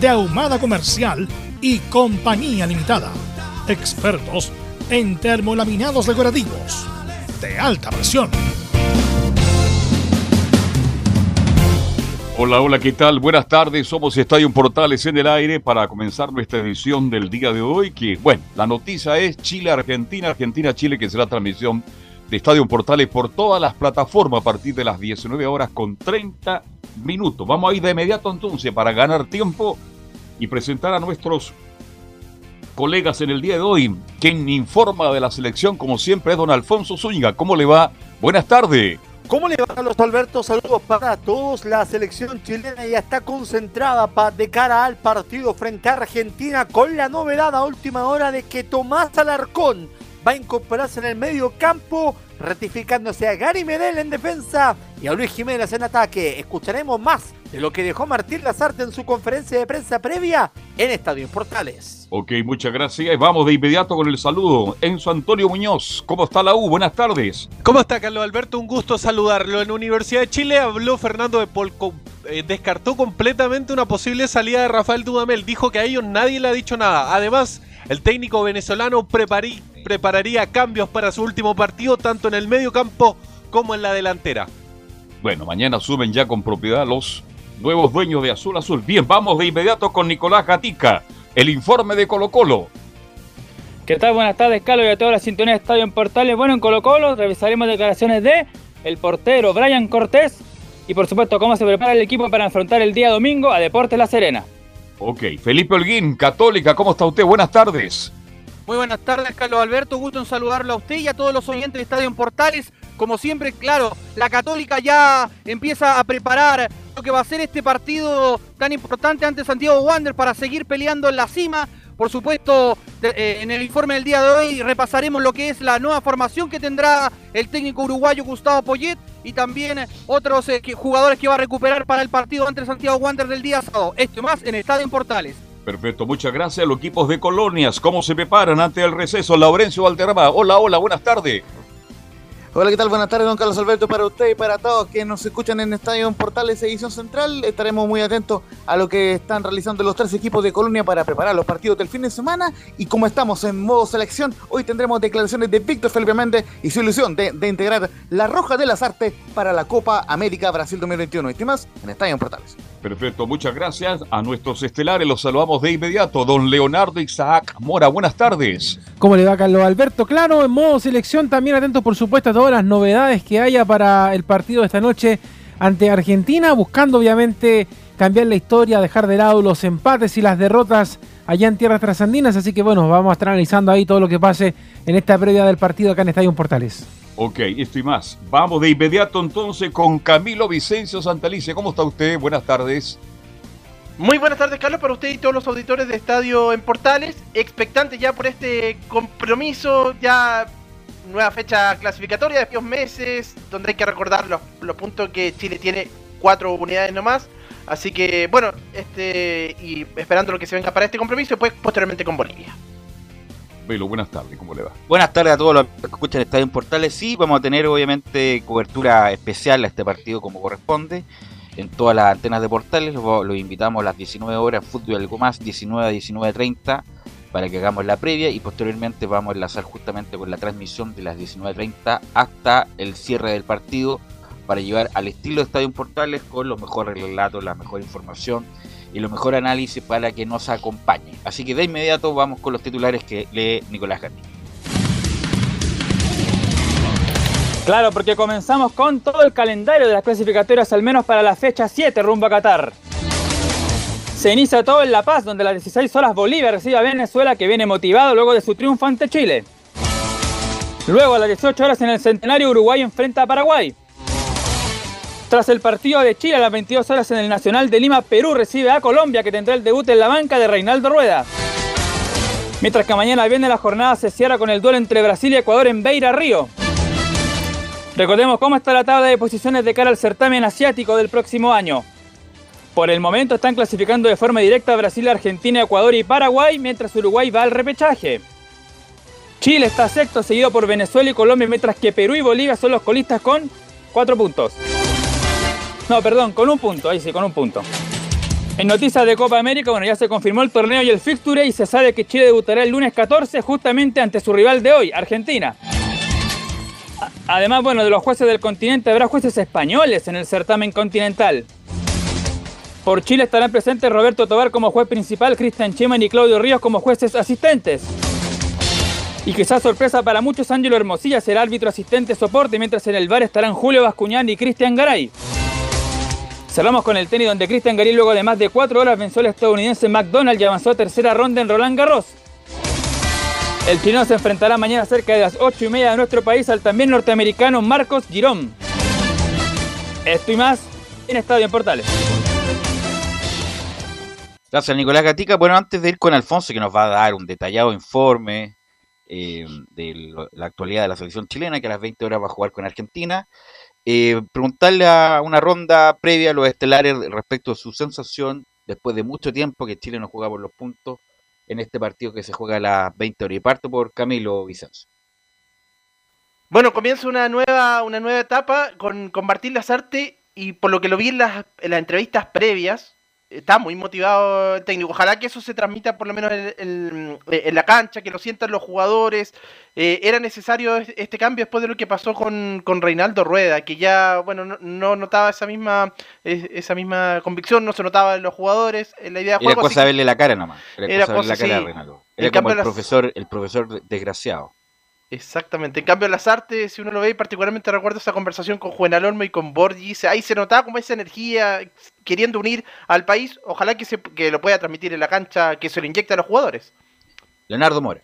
de Ahumada Comercial y Compañía Limitada. Expertos en termolaminados decorativos de alta presión. Hola, hola, ¿qué tal? Buenas tardes, somos Estadio Portales en el aire para comenzar nuestra edición del día de hoy, que, bueno, la noticia es Chile-Argentina, Argentina-Chile, que será transmisión de Estadio Portales por todas las plataformas a partir de las 19 horas con 30 minutos. Vamos a ir de inmediato entonces para ganar tiempo y presentar a nuestros colegas en el día de hoy. Quien informa de la selección, como siempre, es don Alfonso Zúñiga. ¿Cómo le va? Buenas tardes. ¿Cómo le va, Carlos Alberto? Saludos para todos. La selección chilena ya está concentrada de cara al partido frente a Argentina con la novedad a última hora de que Tomás Alarcón va a incorporarse en el medio campo, ratificándose a Gary Medel en defensa y a Luis Jiménez en ataque. Escucharemos más de lo que dejó Martín Lazarte en su conferencia de prensa previa en Estadio Portales. Ok, muchas gracias. Vamos de inmediato con el saludo. Enzo Antonio Muñoz, ¿cómo está la U? Buenas tardes. ¿Cómo está Carlos Alberto? Un gusto saludarlo. En Universidad de Chile habló Fernando de Polco. Eh, descartó completamente una posible salida de Rafael Dudamel. Dijo que a ellos nadie le ha dicho nada. Además, el técnico venezolano prepararía cambios para su último partido, tanto en el medio campo como en la delantera. Bueno, mañana suben ya con propiedad los nuevos dueños de Azul Azul. Bien, vamos de inmediato con Nicolás Gatica, el informe de Colo Colo. ¿Qué tal? Buenas tardes, Carlos, y a toda la sintonía de Estadio en Portales. Bueno, en Colo Colo revisaremos declaraciones de el portero Brian Cortés y por supuesto cómo se prepara el equipo para enfrentar el día domingo a Deportes La Serena. Ok, Felipe Holguín, Católica, ¿cómo está usted? Buenas tardes. Muy buenas tardes, Carlos Alberto. Gusto en saludarlo a usted y a todos los oyentes de Estadio en Portales. Como siempre, claro, la Católica ya empieza a preparar lo que va a ser este partido tan importante ante Santiago Wander para seguir peleando en la cima. Por supuesto, eh, en el informe del día de hoy repasaremos lo que es la nueva formación que tendrá el técnico uruguayo Gustavo Poyet y también otros eh, jugadores que va a recuperar para el partido ante Santiago Wander del día sábado. Esto más en Estadio en Portales. Perfecto, muchas gracias. Los equipos de colonias, ¿cómo se preparan ante el receso? Laurencio Valderrama, hola, hola, buenas tardes. Hola, ¿qué tal? Buenas tardes, don Carlos Alberto, para usted y para todos que nos escuchan en Estadio Portales Edición Central. Estaremos muy atentos a lo que están realizando los tres equipos de Colonia para preparar los partidos del fin de semana. Y como estamos en modo selección, hoy tendremos declaraciones de Víctor Felipe Méndez y su ilusión de, integrar la Roja de las Artes para la Copa América Brasil 2021. Y más en Estadio Portales. Perfecto, muchas gracias a nuestros estelares. Los saludamos de inmediato. Don Leonardo Isaac Mora, buenas tardes. ¿Cómo le va, Carlos Alberto? Claro, en modo selección, también atentos, por supuesto, a todas las novedades que haya para el partido de esta noche ante Argentina, buscando obviamente cambiar la historia, dejar de lado los empates y las derrotas allá en tierras trasandinas. Así que bueno, vamos a estar analizando ahí todo lo que pase en esta previa del partido acá en Estadio Portales. Ok, esto y más. Vamos de inmediato entonces con Camilo Vicencio Santalice. ¿Cómo está usted? Buenas tardes. Muy buenas tardes, Carlos, para usted y todos los auditores de Estadio en Portales. Expectante ya por este compromiso, ya nueva fecha clasificatoria de varios meses, donde hay que recordar los, puntos que Chile tiene cuatro unidades nomás. Así que, bueno, este y esperando lo que se venga para este compromiso y después posteriormente con Bolivia. Velo, buenas tardes, ¿cómo le va? Buenas tardes a todos los que escuchan Estadio en Portales. Sí, vamos a tener obviamente cobertura especial a este partido como corresponde en todas las antenas de Portales. Los, invitamos a las 19 horas, fútbol algo más, 19 a 19.30 para que hagamos la previa y posteriormente vamos a enlazar justamente con la transmisión de las 19.30 hasta el cierre del partido para llevar al estilo de Estadio Portales con los mejores relatos, la mejor información y lo mejor análisis para que nos acompañe. Así que de inmediato vamos con los titulares que lee Nicolás Gatti. Claro, porque comenzamos con todo el calendario de las clasificatorias, al menos para la fecha 7 rumbo a Qatar. Se inicia todo en La Paz, donde a las 16 horas Bolivia recibe a Venezuela, que viene motivado luego de su triunfo ante Chile. Luego a las 18 horas en el Centenario, Uruguay enfrenta a Paraguay. Tras el partido de Chile a las 22 horas en el Nacional de Lima, Perú recibe a Colombia, que tendrá el debut en la banca de Reinaldo Rueda. Mientras que mañana viene la jornada se cierra con el duelo entre Brasil y Ecuador en Beira Río. Recordemos cómo está la tabla de posiciones de cara al certamen asiático del próximo año. Por el momento están clasificando de forma directa Brasil, Argentina, Ecuador y Paraguay, mientras Uruguay va al repechaje. Chile está sexto, seguido por Venezuela y Colombia, mientras que Perú y Bolivia son los colistas con cuatro puntos. No, perdón, con un punto, ahí sí, con un punto. En noticias de Copa América, bueno, ya se confirmó el torneo y el fixture y se sabe que Chile debutará el lunes 14 justamente ante su rival de hoy, Argentina. Además, bueno, de los jueces del continente habrá jueces españoles en el certamen continental. Por Chile estarán presentes Roberto Tobar como juez principal, Cristian Cheman y Claudio Ríos como jueces asistentes. Y quizás sorpresa para muchos, Ángelo Hermosilla será árbitro asistente soporte, mientras en el bar estarán Julio Bascuñán y Cristian Garay. Cerramos con el tenis donde Cristian Garay luego de más de cuatro horas venció al estadounidense McDonald y avanzó a tercera ronda en Roland Garros. El chileno se enfrentará mañana cerca de las 8 y media de nuestro país al también norteamericano Marcos Girón. Esto y más en Estadio en Portales. Gracias, Nicolás Gatica. Bueno, antes de ir con Alfonso, que nos va a dar un detallado informe eh, de la actualidad de la selección chilena, que a las 20 horas va a jugar con Argentina, eh, preguntarle a una ronda previa a los estelares respecto a su sensación después de mucho tiempo que Chile no juega por los puntos en este partido que se juega a las 20 horas. Y parto por Camilo Vicencio. Bueno, comienza una nueva, una nueva etapa con, con Martín Lazarte y por lo que lo vi en las, en las entrevistas previas, está muy motivado el técnico. Ojalá que eso se transmita por lo menos en, en, la cancha, que lo sientan los jugadores. Eh, era necesario este cambio después de lo que pasó con, con Reinaldo Rueda, que ya bueno no, no, notaba esa misma esa misma convicción, no se notaba en los jugadores. En la idea de era juego, cosa verle la cara nomás. Era, Era cosa verle la cara sí. a Reinaldo. Era como el las- profesor, el profesor desgraciado. Exactamente. En cambio, las artes, si uno lo ve, particularmente recuerdo esa conversación con Juan Alonso y con Borghi, ahí se notaba como esa energía queriendo unir al país. Ojalá que, se, que lo pueda transmitir en la cancha, que se lo inyecte a los jugadores. Leonardo Mora.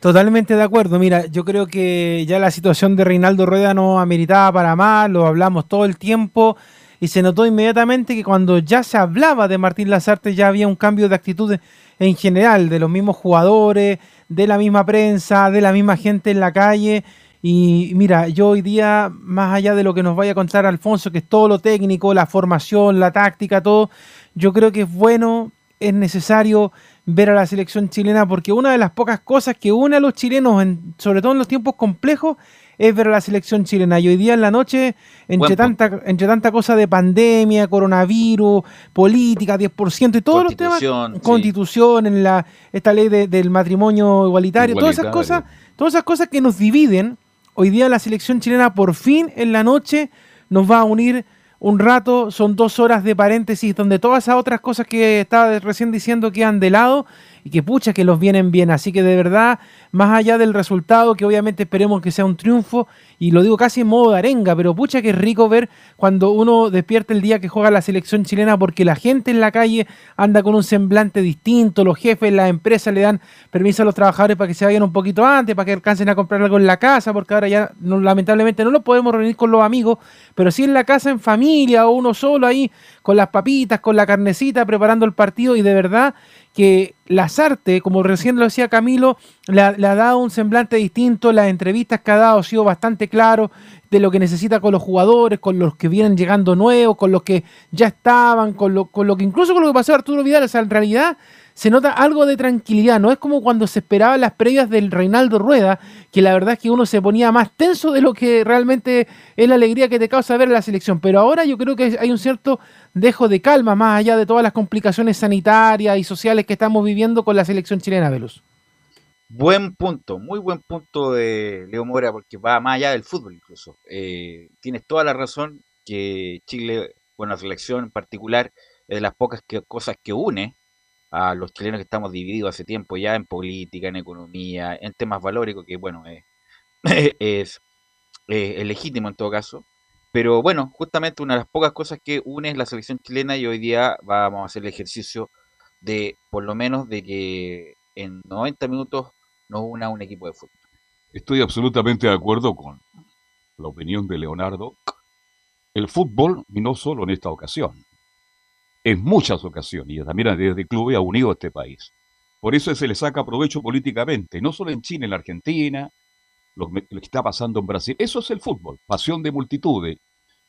Totalmente de acuerdo. Mira, yo creo que ya la situación de Reinaldo Rueda no ameritaba para más, lo hablamos todo el tiempo y se notó inmediatamente que cuando ya se hablaba de Martín Lazarte ya había un cambio de actitud en general, de los mismos jugadores, de la misma prensa, de la misma gente en la calle. Y mira, yo hoy día, más allá de lo que nos vaya a contar Alfonso, que es todo lo técnico, la formación, la táctica, todo, yo creo que es bueno, es necesario ver a la selección chilena porque una de las pocas cosas que une a los chilenos, en- sobre todo en los tiempos complejos, es ver a la selección chilena. Y hoy día en la noche, entre tanta, entre tanta cosa de pandemia, coronavirus, política, 10% y todos los temas, Constitución, sí. constitución, en la, esta ley de- del matrimonio igualitario, todas esas cosas, todas esas cosas que nos dividen, hoy día la selección chilena por fin en la noche nos va a unir un rato, son dos horas de paréntesis donde todas esas otras cosas que estaba recién diciendo quedan de lado y que pucha que los vienen bien. Así que de verdad, más allá del resultado, que obviamente esperemos que sea un triunfo, y lo digo casi en modo de arenga, pero pucha que rico ver cuando uno despierta el día que juega la selección chilena porque la gente en la calle anda con un semblante distinto, los jefes, las empresas le dan permiso a los trabajadores para que se vayan un poquito antes, para que alcancen a comprar algo en la casa, porque ahora ya lamentablemente no lo podemos reunir con los amigos, pero sí en la casa en familia o uno solo ahí con las papitas, con la carnecita, preparando el partido y de verdad que Lazarte, como recién lo decía Camilo, le ha, ha dado un semblante distinto, las entrevistas que ha dado han sido bastante claro de lo que necesita con los jugadores, con los que vienen llegando nuevos, con los que ya estaban, con lo, con lo que incluso con lo que pasó Arturo Vidal, o sea, en realidad se nota algo de tranquilidad, no es como cuando se esperaba en las previas del Reinaldo Rueda, que la verdad es que uno se ponía más tenso de lo que realmente es la alegría que te causa ver la selección, pero ahora yo creo que hay un cierto dejo de calma más allá de todas las complicaciones sanitarias y sociales que estamos viviendo con la selección chilena, Velus. Buen punto, muy buen punto de Leo Mora, porque va más allá del fútbol incluso. Eh, tienes toda la razón que Chile, bueno, la selección en particular, es de las pocas cosas que une a los chilenos que estamos divididos hace tiempo ya en política, en economía, en temas valóricos, que bueno, es, es, eh, es legítimo en todo caso. Pero bueno, justamente una de las pocas cosas que une es la selección chilena y hoy día vamos a hacer el ejercicio de, por lo menos, de que en 90 minutos nos una un equipo de fútbol. Estoy absolutamente de acuerdo con la opinión de Leonardo. El fútbol, y no solo en esta ocasión, en muchas ocasiones, y también desde clubes ha unido a este país. Por eso se le saca provecho políticamente, no solo en Chile, en la Argentina, lo, que- está pasando en Brasil. Eso es el fútbol, pasión de multitudes.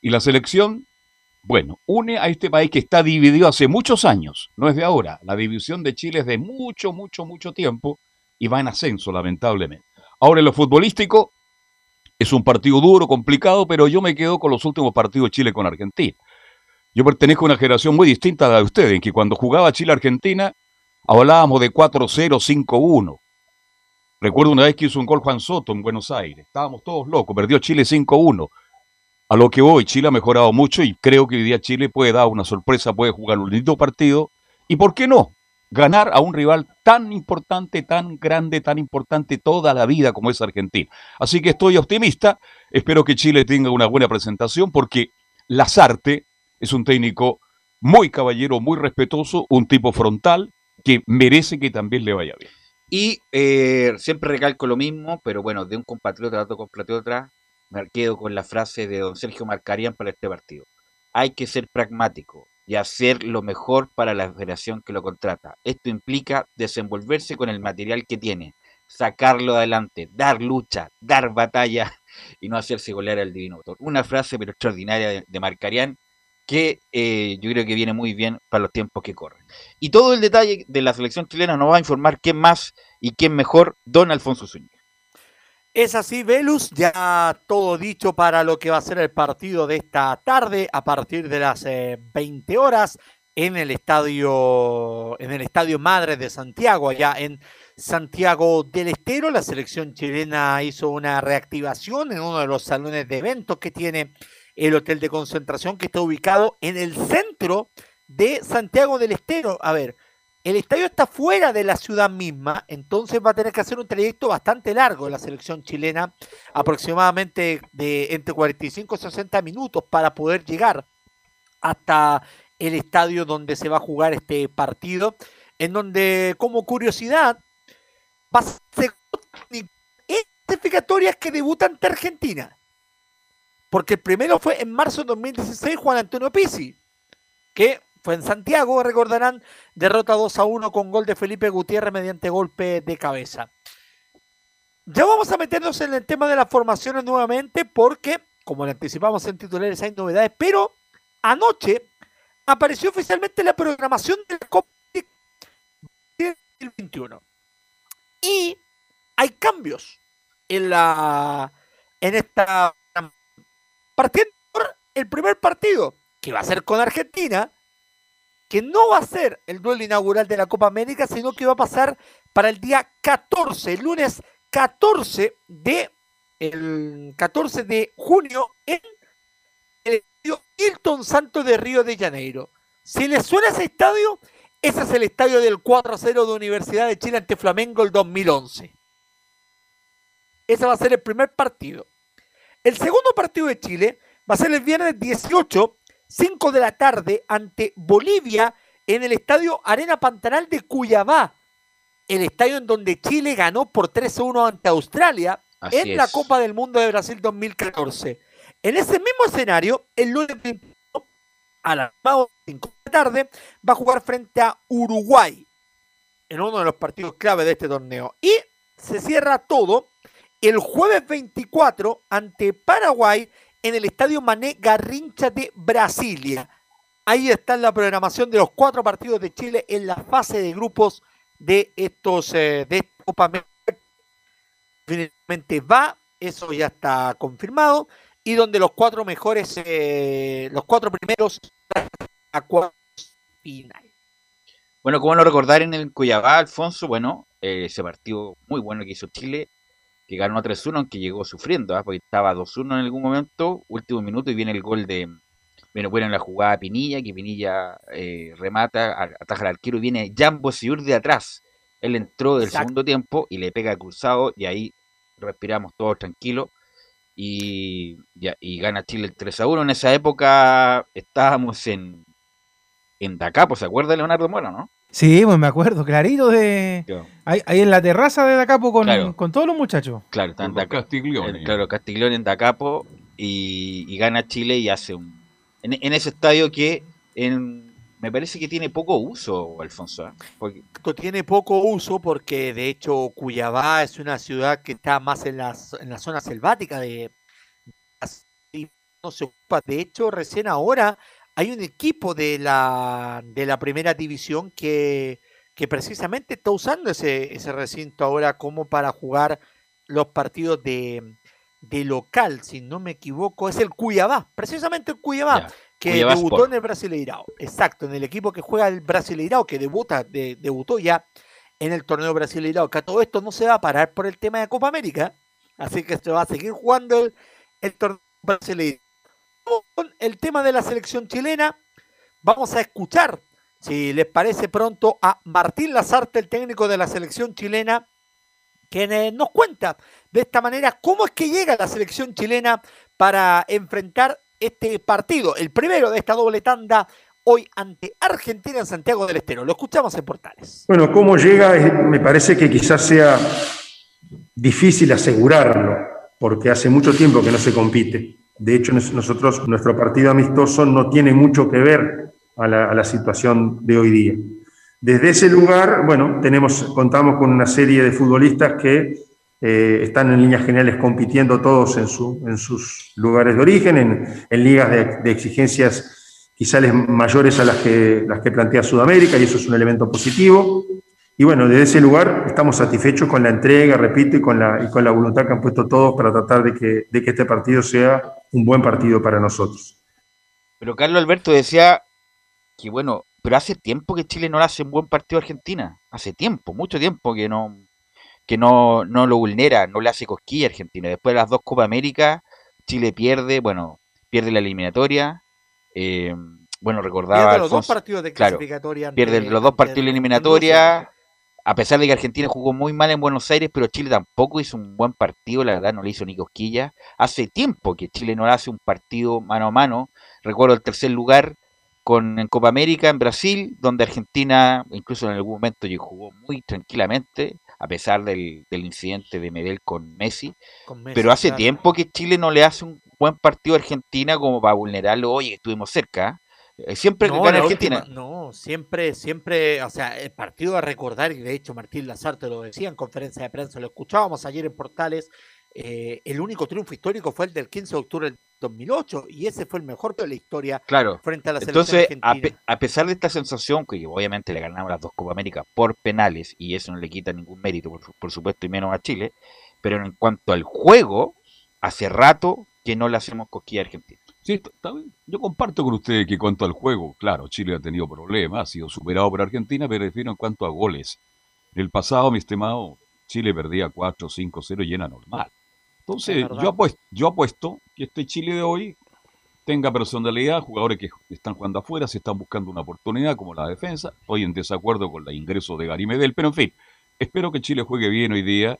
Y la selección, bueno, une a este país que está dividido hace muchos años, no es de ahora. La división de Chile es de mucho, mucho, mucho tiempo y va en ascenso, lamentablemente. Ahora, en lo futbolístico, es un partido duro, complicado, pero yo me quedo con los últimos partidos de Chile con Argentina. Yo pertenezco a una generación muy distinta a la de ustedes, en que cuando jugaba Chile-Argentina, hablábamos de 4-0, 5-1. Recuerdo una vez que hizo un gol Juan Soto en Buenos Aires. Estábamos todos locos, perdió Chile 5-1. A lo que hoy Chile ha mejorado mucho y creo que hoy día Chile puede dar una sorpresa, puede jugar un lindo partido. ¿Y por qué no? Ganar a un rival tan importante, tan grande, tan importante toda la vida como es Argentina. Así que estoy optimista. Espero que Chile tenga una buena presentación porque Lazarte es un técnico muy caballero, muy respetuoso, un tipo frontal que merece que también le vaya bien. Y eh, siempre recalco lo mismo, pero bueno, de un compatriota a otro compatriota, me quedo con la frase de don Sergio Marcarian para este partido. Hay que ser pragmático y hacer lo mejor para la federación que lo contrata. Esto implica desenvolverse con el material que tiene, sacarlo adelante, dar lucha, dar batalla y no hacerse golear al divino autor. Una frase pero extraordinaria de, de Marcarian que eh, yo creo que viene muy bien para los tiempos que corren. Y todo el detalle de la selección chilena nos va a informar quién más y quién mejor, don Alfonso Zúñiga. Es así, Velus, ya todo dicho para lo que va a ser el partido de esta tarde a partir de las eh, 20 horas en el estadio en el estadio Madre de Santiago, allá en Santiago del Estero. La selección chilena hizo una reactivación en uno de los salones de eventos que tiene el hotel de concentración que está ubicado en el centro de Santiago del Estero. A ver, el estadio está fuera de la ciudad misma, entonces va a tener que hacer un trayecto bastante largo la selección chilena, aproximadamente de entre 45 y 60 minutos para poder llegar hasta el estadio donde se va a jugar este partido, en donde como curiosidad va a ser clasificatorias que debutan ante Argentina. Porque el primero fue en marzo de 2016 Juan Antonio Pizzi, que fue en Santiago, recordarán, derrota 2 a 1 con gol de Felipe Gutiérrez mediante golpe de cabeza. Ya vamos a meternos en el tema de las formaciones nuevamente porque, como le anticipamos en titulares, hay novedades, pero anoche apareció oficialmente la programación de la Copa 2021. Y hay cambios en la en esta partiendo por el primer partido que va a ser con Argentina que no va a ser el duelo inaugural de la Copa América, sino que va a pasar para el día 14, el lunes 14 de el 14 de junio en el estadio Hilton Santos de Río de Janeiro. Si les suena ese estadio, ese es el estadio del 4 a 0 de Universidad de Chile ante Flamengo el 2011. Ese va a ser el primer partido. El segundo partido de Chile va a ser el viernes 18 5 de la tarde ante Bolivia en el estadio Arena Pantanal de Cuyabá, el estadio en donde Chile ganó por 3-1 ante Australia Así en la. Copa del Mundo de Brasil 2014. En ese mismo escenario, el lunes 21 a las 5 de la tarde va a jugar frente a Uruguay en uno de los partidos clave de este torneo. Y se cierra todo el jueves 24 ante Paraguay en el Estadio Mané Garrincha de Brasilia. Ahí está la programación de los cuatro partidos de Chile en la fase de grupos de estos eh, de Copa América. Finalmente va, eso ya está confirmado, y donde los cuatro mejores, eh, los cuatro primeros a cuartos final. Bueno, como no recordar en el Cuyabá, Alfonso, bueno, eh, ese partido muy bueno que hizo Chile, que ganó 3-1, aunque llegó sufriendo, ¿ah? porque estaba 2-1 en algún momento, último minuto, y viene el gol de, Bueno, bueno en la jugada Pinilla, que Pinilla eh, remata, ataja al arquero y viene Jambo Siur de atrás. Él entró del Exacto. segundo tiempo y le pega cruzado y ahí respiramos todos tranquilos y, ya- y gana Chile el 3 a 1. En esa época estábamos en, en Dacapo, ¿se acuerda Leonardo Mora, no? Sí, pues me acuerdo, clarito de... Yo, Ahí, ahí en la terraza de Dacapo con, Claro. con todos los muchachos. claro, está en Castiglione. Claro, Castiglione en Dacapo y, y gana Chile y hace un... En, en ese estadio que en, me parece que tiene poco uso, Alfonso. ¿eh? Porque- Esto tiene poco uso porque de hecho Cuyabá es una ciudad que está más en, las, en la zona selvática de y no se ocupa. De hecho, recién ahora hay un equipo de la, de la primera división que, que precisamente está usando ese, ese recinto ahora como para jugar los partidos de, de local, si no me equivoco, es el Cuyabá, precisamente el Cuyabá ya. que debutó Sport. en el Brasileirao. Exacto, en el equipo que juega el Brasileirao, que debuta, de- debutó ya en el torneo Brasileirao. Que a todo esto no se va a parar por el tema de Copa América, así que se va a seguir jugando el, el torneo Brasileirao. Con el tema de la selección chilena, vamos a escuchar, si les parece pronto, a Martín Lazarte, el técnico de la selección chilena, quien eh, nos cuenta de esta manera cómo es que llega la selección chilena para enfrentar este partido, el primero de esta doble tanda, hoy ante Argentina en Santiago del Estero. Lo escuchamos en Portales. Bueno, cómo llega, eh, me parece que quizás sea difícil asegurarlo, porque hace mucho tiempo que no se compite. De hecho, nos- nosotros, nuestro partido amistoso no tiene mucho que ver a la, situación de hoy día. Desde ese lugar, bueno, tenemos, contamos con una serie de futbolistas que eh, están en líneas generales compitiendo todos en, su- en sus lugares de origen, en, en ligas de, de exigencias quizás mayores a las que, las que plantea Sudamérica, y eso es un elemento positivo. Y bueno, desde ese lugar estamos satisfechos con la entrega, repito, y con la, y con la voluntad que han puesto todos para tratar de que, de que este partido sea un buen partido para nosotros. Pero Carlos Alberto decía que bueno, pero hace tiempo que Chile no le hace un buen partido a Argentina. Hace tiempo, mucho tiempo que no que no, no lo vulnera, no le hace cosquilla a Argentina. Después de las dos Copa América, Chile pierde, bueno, pierde la eliminatoria. eh, bueno, recordaba Pierde los dos partidos de claro, clasificatoria. ante- pierde los dos partidos de eliminatoria. A pesar de que Argentina jugó muy mal en Buenos Aires, pero Chile tampoco hizo un buen partido, la verdad no le hizo ni cosquilla. Hace tiempo que Chile no le hace un partido mano a mano. Recuerdo el tercer lugar con en Copa América en Brasil, donde Argentina incluso en algún momento jugó muy tranquilamente, a pesar del, del incidente de Medel con Messi. Con Messi, Pero hace claro. tiempo que Chile no le hace un buen partido a Argentina como para vulnerarlo. Oye, estuvimos cerca. ¿Eh? Siempre que No, gana la Argentina. última- no, siempre, siempre, o sea, el partido a recordar, y de hecho Martín Lazarte lo decía en conferencia de prensa, lo escuchábamos ayer en Portales, eh, el único triunfo histórico fue el del 15 de octubre del 2008, y ese fue el mejor de la historia Claro. frente a la selección Entonces, a, argentina. pe- a pesar de esta sensación, que obviamente le ganamos las dos Copa América por penales, y eso no le quita ningún mérito, por supuesto, y menos a Chile, pero en cuanto al juego, hace rato que no le hacemos cosquilla a Argentina. Sí, está- está bien. yo comparto con usted que en cuanto al juego, claro, Chile ha tenido problemas, ha sido superado por Argentina, pero refiero en cuanto a goles. En el pasado, mi estimado, Chile perdía 4, 5, 0 y era normal. Entonces, yo apuesto, yo apuesto que este Chile de hoy tenga personalidad, jugadores que están jugando afuera, se están buscando una oportunidad como la defensa, hoy en desacuerdo con el ingreso de Gary Medel, pero en fin, espero que Chile juegue bien hoy día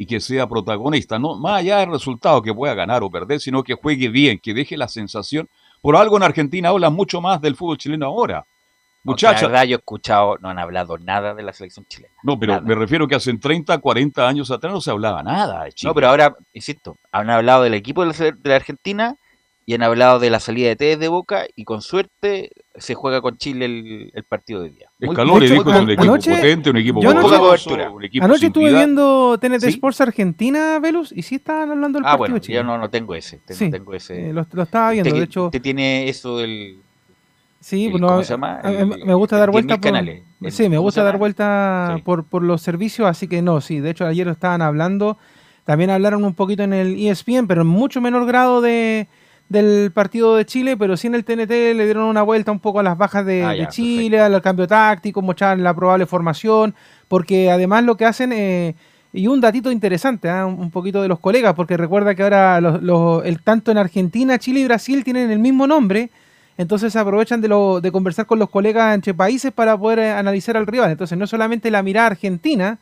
y que sea protagonista, no más allá del resultado que pueda ganar o perder, sino que juegue bien, que deje la sensación. Por algo en Argentina hablan mucho más del fútbol chileno ahora. Muchachos, verdad, yo he escuchado, no han hablado nada de la selección chilena. no, pero nada. me refiero que hace 30, 40 años atrás no se hablaba nada de Chile. No, pero ahora, insisto, han hablado del equipo de la, sele- de la Argentina y han hablado de la salida de Tevez de Boca y con suerte se juega con Chile el, el partido de día. Muy- Escalón le mucho- dijo que es un equipo anoche- potente, un equipo cobertura. un equipo Anoche estuve viendo TNT ¿Sí? Sports Argentina, Velus, y sí estaban hablando del Ah, partido bueno, de Chile. yo no, no tengo ese. te- Sí, no tengo ese. Eh, lo, lo estaba viendo, Usted de hecho, usted tiene eso del. sí, el- no, ¿cómo se llama? a- a- El- me gusta dar 10.000 vuelta por, canales. Sí, me ¿cómo gusta dar vuelta Sí. por, por los servicios, así que no, sí, de hecho ayer lo estaban hablando, también hablaron un poquito en el ESPN, pero en mucho menor grado de del partido de Chile, pero sí en el TNT le dieron una vuelta un poco a las bajas de, Ah, de Chile, al cambio táctico, mostraban la probable formación, porque además lo que hacen, eh, y un datito interesante, ¿ah? un poquito de los colegas, porque recuerda que ahora los, los- el, tanto en Argentina, Chile y Brasil tienen el mismo nombre, entonces se aprovechan de, lo, de conversar con los colegas entre países para poder eh, analizar al rival. Entonces no solamente la mirada argentina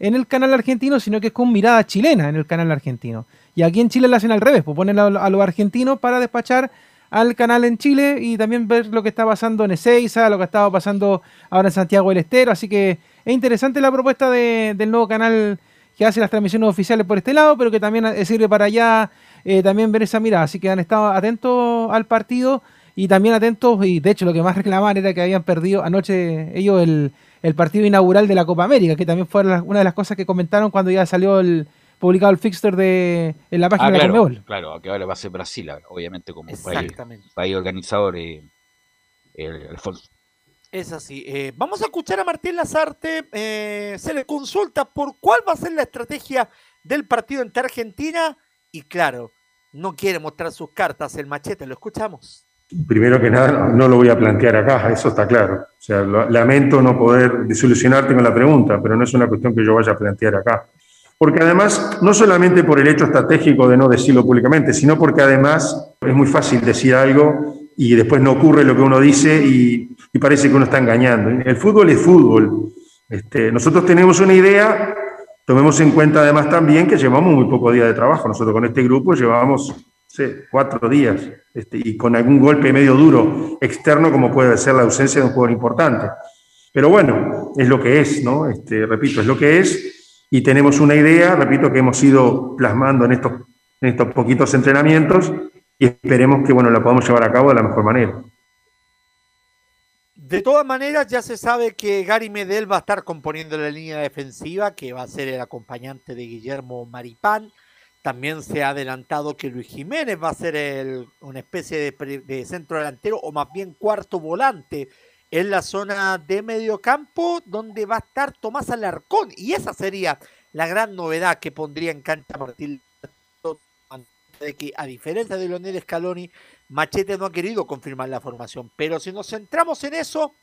en el canal argentino, sino que es con mirada chilena en el canal argentino. Y aquí en Chile lo hacen al revés, pues ponen a, a los argentinos para despachar al canal en Chile y también ver lo que está pasando en Ezeiza, lo que estaba pasando ahora en Santiago del Estero. Así que es interesante la propuesta de- del nuevo canal que hace las transmisiones oficiales por este lado, pero que también eh, sirve para allá eh, también ver esa mirada. Así que han estado atentos al partido y también atentos, y de hecho lo que más reclamaban era que habían perdido anoche ellos el, el partido inaugural de la Copa América, que también fue una de las cosas que comentaron cuando ya salió el publicado el fixture de, en la página Ah, de la claro, Conmebol. claro, que ahora va a ser Brasil, obviamente como país, Exactamente. país organizador, eh, el, Alfonso. Es así. Eh, vamos a escuchar a Martín Lazarte. eh, se le consulta por cuál va a ser la estrategia del partido entre Argentina. Y claro, no quiere mostrar sus cartas el machete. Lo escuchamos. Primero que nada, no, no lo voy a plantear acá, eso está claro. O sea, lo- lamento no poder disolucionarte con la pregunta, pero no es una cuestión que yo vaya a plantear acá. Porque además, no solamente por el hecho estratégico de no decirlo públicamente, sino porque además es muy fácil decir algo y después no ocurre lo que uno dice y, y parece que uno está engañando. El fútbol es fútbol. Este, nosotros tenemos una idea, tomemos en cuenta además también que llevamos muy pocos días de trabajo. Nosotros con este grupo llevamos cuatro días este, y con algún golpe medio duro externo como puede ser la ausencia de un jugador importante. Pero bueno, es lo que es, ¿no? Este, repito, es lo que es y tenemos una idea, repito, que hemos ido plasmando en estos, en estos poquitos entrenamientos y esperemos que, bueno, la podamos llevar a cabo de la mejor manera. De todas maneras, ya se sabe que Gary Medel va a estar componiendo la línea defensiva, que va a ser el acompañante de Guillermo Maripán. También se ha adelantado que Luis Jiménez va a ser una especie de, de centro delantero o más bien cuarto volante en la zona de mediocampo, donde va a estar Tomás Alarcón. Y esa sería la gran novedad que pondría en cancha Martín de que a diferencia de Leonel Scaloni, Machete no ha querido confirmar la formación. Pero si nos centramos en eso,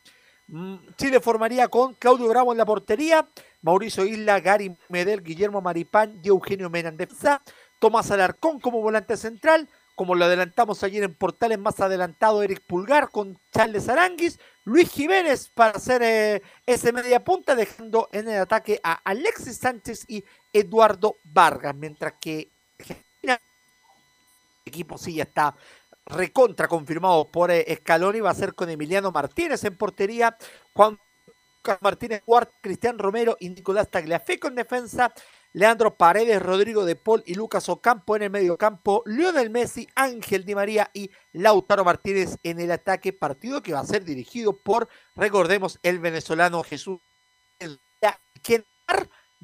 mm, Chile formaría con Claudio Bravo en la portería, Mauricio Isla, Gary Medel, Guillermo Maripán y Eugenio defensa, Tomás Alarcón como volante central, como lo adelantamos ayer en Portales, más adelantado Eric Pulgar con Charles Aranguis, Luis Jiménez para hacer eh, ese media punta, dejando en el ataque a Alexis Sánchez y Eduardo Vargas, mientras que el equipo sí ya está recontra confirmado por eh, Scaloni, va a ser con Emiliano Martínez en portería, Juan Martínez Huart, Cristian Romero y Nicolás Tagliafico en defensa, Leandro Paredes, Rodrigo de Paul y Lucas Ocampo en el medio campo, Lionel Messi, Ángel Di María y Lautaro Martínez en el ataque, partido que va a ser dirigido por, recordemos, el venezolano Jesús, quien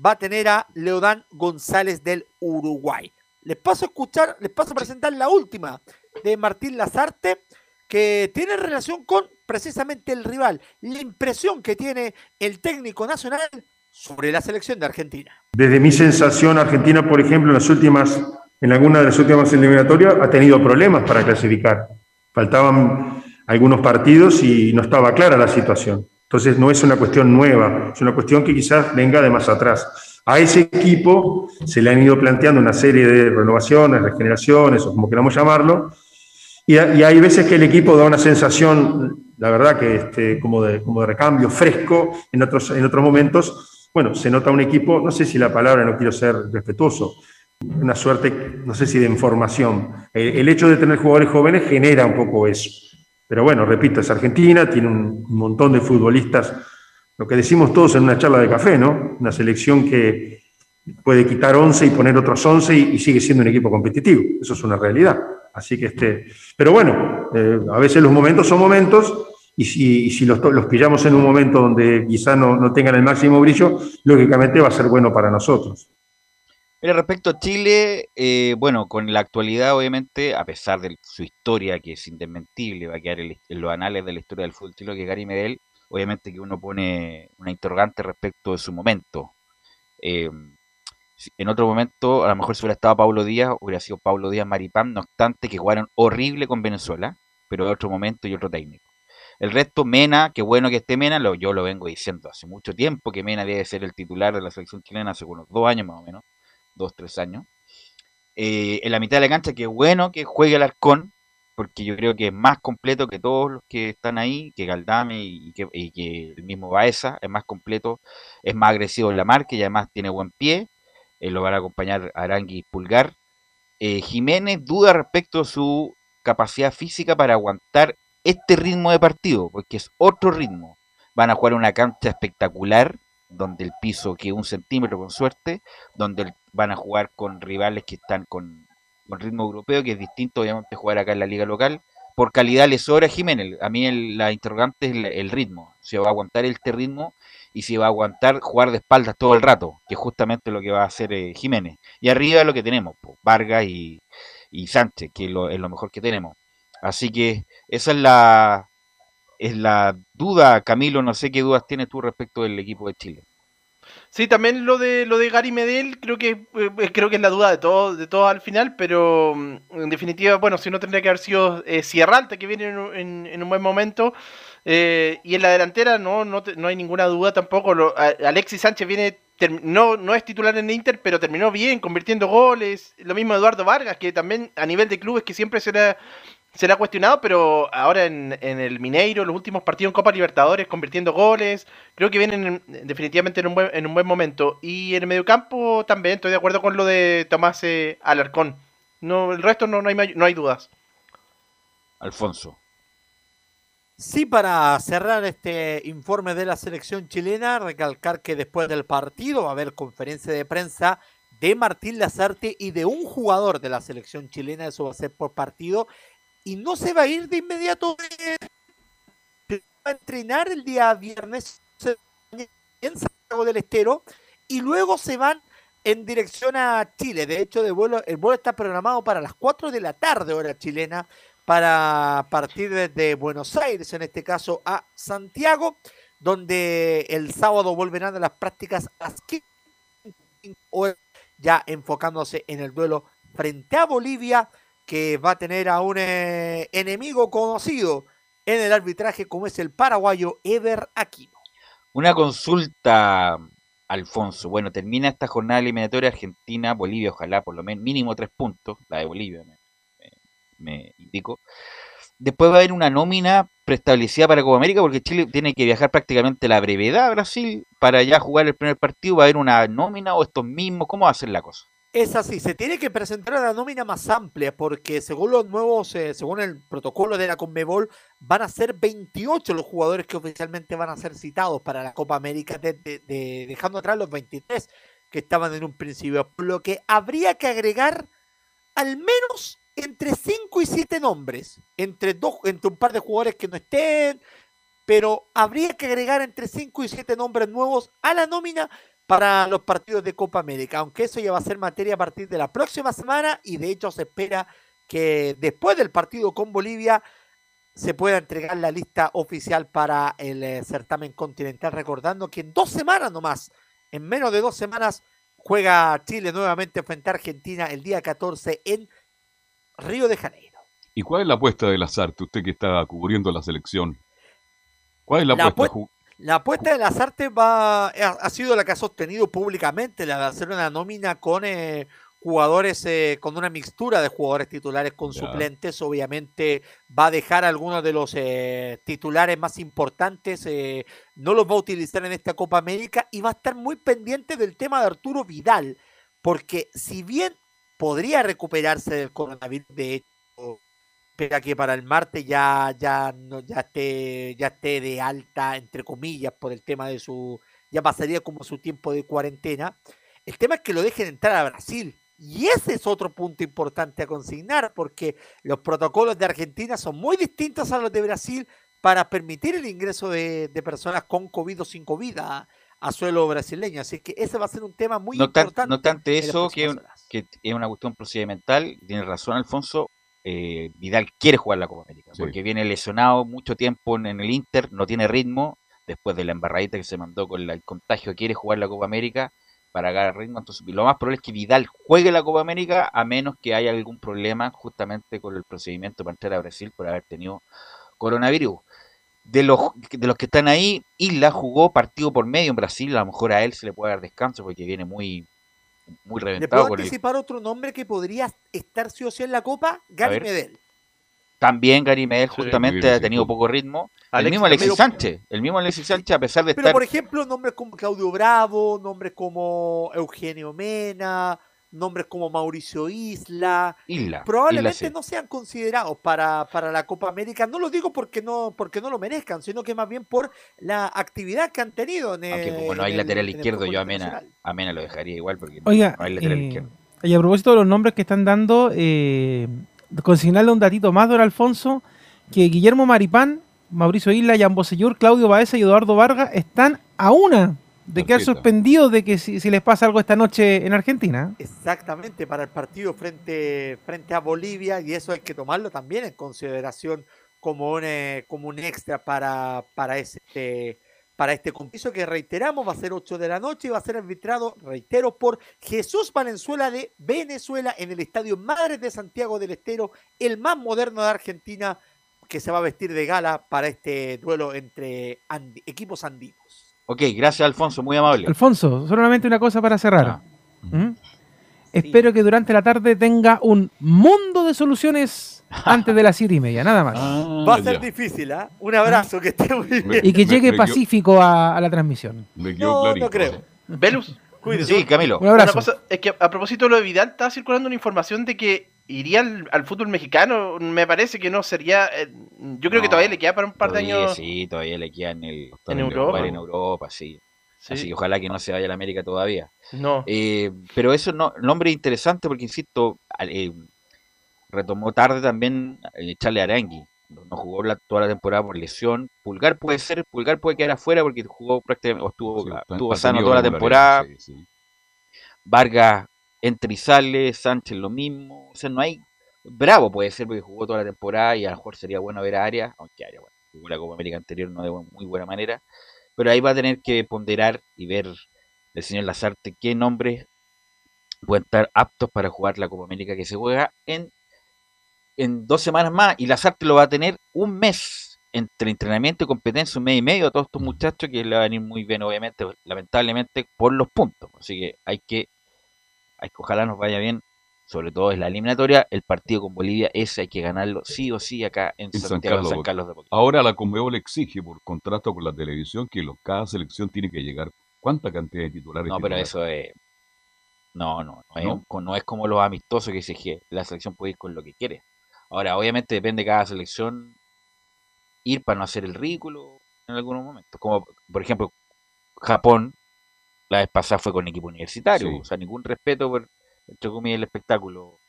va a tener a Leodán González del Uruguay. Les paso a escuchar, les paso a presentar la última de Martín Lazarte, que tiene relación con precisamente el rival, la impresión que tiene el técnico nacional sobre la selección de Argentina. Desde mi sensación, Argentina, por ejemplo, en las últimas, en alguna de las últimas eliminatorias, ha tenido problemas para clasificar. Faltaban algunos partidos y no estaba clara la situación. Entonces no es una cuestión nueva, es una cuestión que quizás venga de más atrás. A ese equipo se le han ido planteando una serie de renovaciones, regeneraciones, o como queramos llamarlo, y, hay veces que el equipo da una sensación, la verdad que este, como, de, como de recambio fresco, en otros, en otros momentos, bueno, se nota un equipo, no sé si la palabra, no quiero ser respetuoso, una suerte, no sé si de información. El, hecho de tener jugadores jóvenes genera un poco eso. Pero bueno, repito, es Argentina, tiene un montón de futbolistas, lo que decimos todos en una charla de café, ¿no? Una selección que puede quitar 11 y poner otros 11 y, y sigue siendo un equipo competitivo. Eso es una realidad. Así que este, pero bueno, eh, a veces los momentos son momentos y si, y si los, los, pillamos en un momento donde quizá no, no, tengan el máximo brillo, lógicamente va a ser bueno para nosotros. Mira, respecto a Chile, eh, bueno, con la actualidad, obviamente, a pesar de su historia, que es indesmentible, va a quedar en, en los anales de la historia del fútbol chileno, que Gary Medel, obviamente que uno pone una interrogante respecto de su momento. Eh, en otro momento, a lo mejor si hubiera estado Pablo Díaz, hubiera sido Pablo Díaz Maripán, no obstante que jugaron horrible con Venezuela, pero otro momento y otro técnico. El resto, Mena, qué bueno que esté Mena, lo, yo lo vengo diciendo hace mucho tiempo que Mena debe ser el titular de la selección chilena hace unos dos años más o menos, dos, tres años. Eh, en la mitad de la cancha, qué bueno que juegue el Arcón, porque yo creo que es más completo que todos los que están ahí, que Galdame y que, el mismo Baeza, es más completo, es más agresivo en la marca y además tiene buen pie, eh, lo van a acompañar Arangui y Pulgar. Eh, Jiménez duda respecto a su capacidad física para aguantar este ritmo de partido, porque es otro ritmo. Van a jugar una cancha espectacular, donde el piso que un centímetro con suerte, donde van a jugar con rivales que están con, con ritmo europeo, que es distinto obviamente jugar acá en la liga local. Por calidad le sobra Jiménez. A mí el- la interrogante es el, ritmo. Si va a aguantar este ritmo y si va a aguantar jugar de espaldas todo el rato, que es justamente lo que va a hacer eh, Jiménez. Y arriba lo que tenemos, Vargas y, y Sánchez, que es lo, es lo mejor que tenemos. Así que esa es la, es la duda, Camilo, no sé qué dudas tienes tú respecto del equipo de Chile. Sí, también lo de lo de Gary Medel, creo que eh, creo que es la duda de todos de todos al final, pero mm, en definitiva, bueno, si no tendría que haber sido eh, Sierra Alta que viene en, en- en un buen momento eh, y en la delantera no no, te- no hay ninguna duda tampoco. Alexis Sánchez viene no no es titular en Inter, pero terminó bien, convirtiendo goles. Lo mismo Eduardo Vargas, que también a nivel de clubes que siempre será cuestionado, pero ahora en, en el Mineiro, los últimos partidos en Copa Libertadores, convirtiendo goles, creo que vienen en- definitivamente en un, buen, en un buen momento. Y en el mediocampo también estoy de acuerdo con lo de Tomás eh, Alarcón. No, el resto no, no, hay, no hay dudas. Alfonso. Sí, para cerrar este informe de la selección chilena, recalcar que después del partido va a haber conferencia de prensa de Martín Lazarte y de un jugador de la selección chilena, eso va a ser por partido, y no se va a ir de inmediato, va a entrenar el día viernes en Santiago del Estero y luego se van en dirección a Chile. De hecho, de vuelo, el vuelo está programado para las 4 de la tarde, hora chilena, para partir desde Buenos Aires, en este caso a Santiago, donde el sábado volverán a las prácticas a las 15 horas, ya enfocándose en el duelo frente a Bolivia, que va a tener a un eh, enemigo conocido en el arbitraje como es el paraguayo Ever Aquino. Una consulta, Alfonso. Bueno, termina esta jornada eliminatoria Argentina-Bolivia, ojalá por lo menos mínimo tres puntos, la de Bolivia, me, me- me indico. Después va a haber una nómina preestablecida para Copa América porque Chile tiene que viajar prácticamente la brevedad a Brasil para ya jugar el primer partido. ¿Va a haber una nómina o estos mismos? ¿Cómo va a ser la cosa? Es así, se tiene que presentar una nómina más amplia porque según los nuevos, eh, según el protocolo de la Conmebol, van a ser 28 los jugadores que oficialmente van a ser citados para la Copa América, de- de- de- dejando atrás los 23 que estaban en un principio, lo que habría que agregar al menos entre 5 y 7 nombres, entre, dos, entre un par de jugadores que no estén, pero habría que agregar entre 5 y 7 nombres nuevos a la nómina para los partidos de Copa América, aunque eso ya va a ser materia a partir de la próxima semana y de hecho se espera que después del partido con Bolivia se pueda entregar la lista oficial para el eh, certamen continental, recordando que en dos semanas nomás, en menos de dos semanas, juega Chile nuevamente frente a Argentina el día 14 en Río de Janeiro. ¿Y cuál es la apuesta de Lazarte, usted que está cubriendo la selección? ¿Cuál es la, La apuesta? La apuesta de las artes va, ha, sido la que ha sostenido públicamente, la de hacer una nómina con eh, jugadores, eh, con una mixtura de jugadores titulares con suplentes. Obviamente va a dejar algunos de los eh, titulares más importantes, eh, no los va a utilizar en esta Copa América y va a estar muy pendiente del tema de Arturo Vidal, porque si bien podría recuperarse del coronavirus, de hecho, espera que para el martes ya, ya, no, ya, esté, ya esté de alta, entre comillas, por el tema de su, ya pasaría como su tiempo de cuarentena. El tema es que lo dejen entrar a Brasil. Y ese es otro punto importante a consignar, porque los protocolos de Argentina son muy distintos a los de Brasil para permitir el ingreso de, de personas con COVID o sin COVID a, a suelo brasileño. Así que ese va a ser un tema muy No, tan- importante. no tanto eso, que, que es una cuestión procedimental. Tiene razón, Alfonso. Eh, Vidal quiere jugar la Copa América Sí. porque viene lesionado mucho tiempo en, en el Inter, no tiene ritmo. Después de la embarradita que se mandó con la- el contagio, quiere jugar la Copa América para agarrar ritmo. Entonces, lo más probable es que Vidal juegue la Copa América a menos que haya algún problema justamente con el procedimiento para entrar a Brasil por haber tenido coronavirus. De los, de los que están ahí, Isla jugó partido por medio en Brasil. A lo mejor a él se le puede dar descanso porque viene muy, muy ¿Le reventado puedo con el anticipar otro nombre que podría estar sí o sí en la Copa? Gary. Medel. También Gary Medel justamente ha tenido poco ritmo. el mismo Alexis Sánchez. El mismo Alexis Sánchez, a pesar de Pero estar. por ejemplo, nombres como Claudio Bravo, nombres como Eugenio Mena, nombres como Mauricio Isla, Isla. probablemente Isla, sí. no sean considerados para, para la Copa América. No lo digo porque no, porque no lo merezcan, sino que más bien por la actividad que han tenido en el, Aunque como no hay en lateral el izquierdo, yo a Mena, internacional. a Mena lo dejaría igual porque Oiga, no hay lateral eh, izquierdo. y a propósito de los nombres que están dando, eh, consignarle un datito más, don Alfonso, que Guillermo Maripán, Mauricio Isla, Jan Bosellur, Claudio Baeza y Eduardo Vargas están a una de quedar suspendidos de que si, si les pasa algo esta noche en Argentina. Exactamente, para el partido frente, frente a Bolivia, y eso hay que tomarlo también en consideración como un, eh, como un extra para, para, este, para este compromiso que reiteramos, va a ser 8 de la noche y va a ser arbitrado, reitero, por Jesús Valenzuela de Venezuela en el Estadio Madres de Santiago del Estero, el más moderno de Argentina, que se va a vestir de gala para este duelo entre andi- equipos andinos. Ok, gracias Alfonso, muy amable. Alfonso, solamente una cosa para cerrar. Ah. ¿Mm? Espero que durante la tarde tenga un mundo de soluciones antes de las siete y media, nada más. Ah, Va a ser ya. difícil, ¿ah? Un abrazo, que esté muy bien. y que llegue me pacífico a, a la transmisión. Me No, clarito. no creo. Velus, Cuídese. Sí, Camilo. Un abrazo. Una cosa, es que a propósito de lo de Vidal, estaba circulando una información de que iría al, al fútbol mexicano. Me parece que no sería. eh, yo creo que todavía le queda para un par de Todavía, años. Sí, todavía le queda en, el, En el Europa. en Europa, sí. Sí. Así que ojalá que no se vaya a la América todavía. No. Eh, pero eso no, nombre interesante porque, insisto, eh, retomó tarde también eh, Charlie Arangui. No jugó la- toda la temporada por lesión. Pulgar puede ser, Pulgar puede quedar afuera porque jugó prácticamente, o estuvo, Sí, está- estuvo sano toda la temporada. sí. Vargas entra y sale, Sánchez lo mismo. O sea, no hay. Bravo puede ser porque jugó toda la temporada y a lo mejor sería bueno ver a Arias, aunque Arias bueno, jugó la Copa América anterior no de muy buena manera. Pero ahí va a tener que ponderar y ver el señor Lazarte qué nombres pueden estar aptos para jugar la Copa América que se juega en, en dos semanas más. Y Lazarte lo va a tener un mes entre entrenamiento y competencia, un mes y medio a todos estos muchachos que le va a venir muy bien, obviamente, lamentablemente, por los puntos. Así que hay que, hay que ojalá nos vaya bien, sobre todo en la eliminatoria. El partido con Bolivia, ese hay que ganarlo sí o sí acá en, En San Santiago, en Carlos. San Carlos de Apoquindo. Ahora la Conmebol exige por contrato con la televisión que los- cada selección tiene que llegar. ¿Cuánta cantidad de titulares? No, pero eso es. No, no, no, es, ¿No? co- no es como los amistosos que exige. La selección puede ir con lo que quiere. Ahora, obviamente depende de cada selección ir para no hacer el ridículo en algunos momentos. Como, por ejemplo, Japón, la vez pasada fue con equipo universitario. Sí. O sea, ningún respeto por, entre comillas, el espectáculo.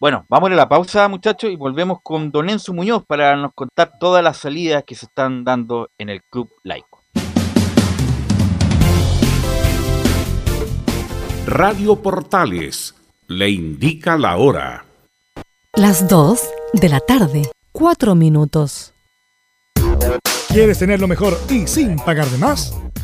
Bueno, vamos a la pausa, muchachos, y volvemos con Don Enzo Muñoz para nos contar todas las salidas que se están dando en el Club Laico. Radio Portales le indica la hora. Las 2 de la tarde, 4 minutos. ¿Quieres tener lo mejor y sin pagar de más?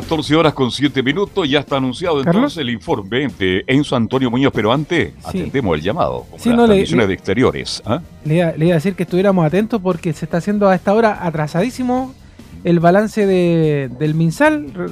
14 horas con 7 minutos, ya está anunciado ¿Carlos? entonces el informe de Enzo Antonio Muñoz, pero antes Sí. atendemos el llamado, como Sí, las no, le- transmisiones le- de exteriores. ¿ah? Le iba, le iba a decir que estuviéramos atentos porque se está haciendo a esta hora atrasadísimo el balance de- del MinSal re-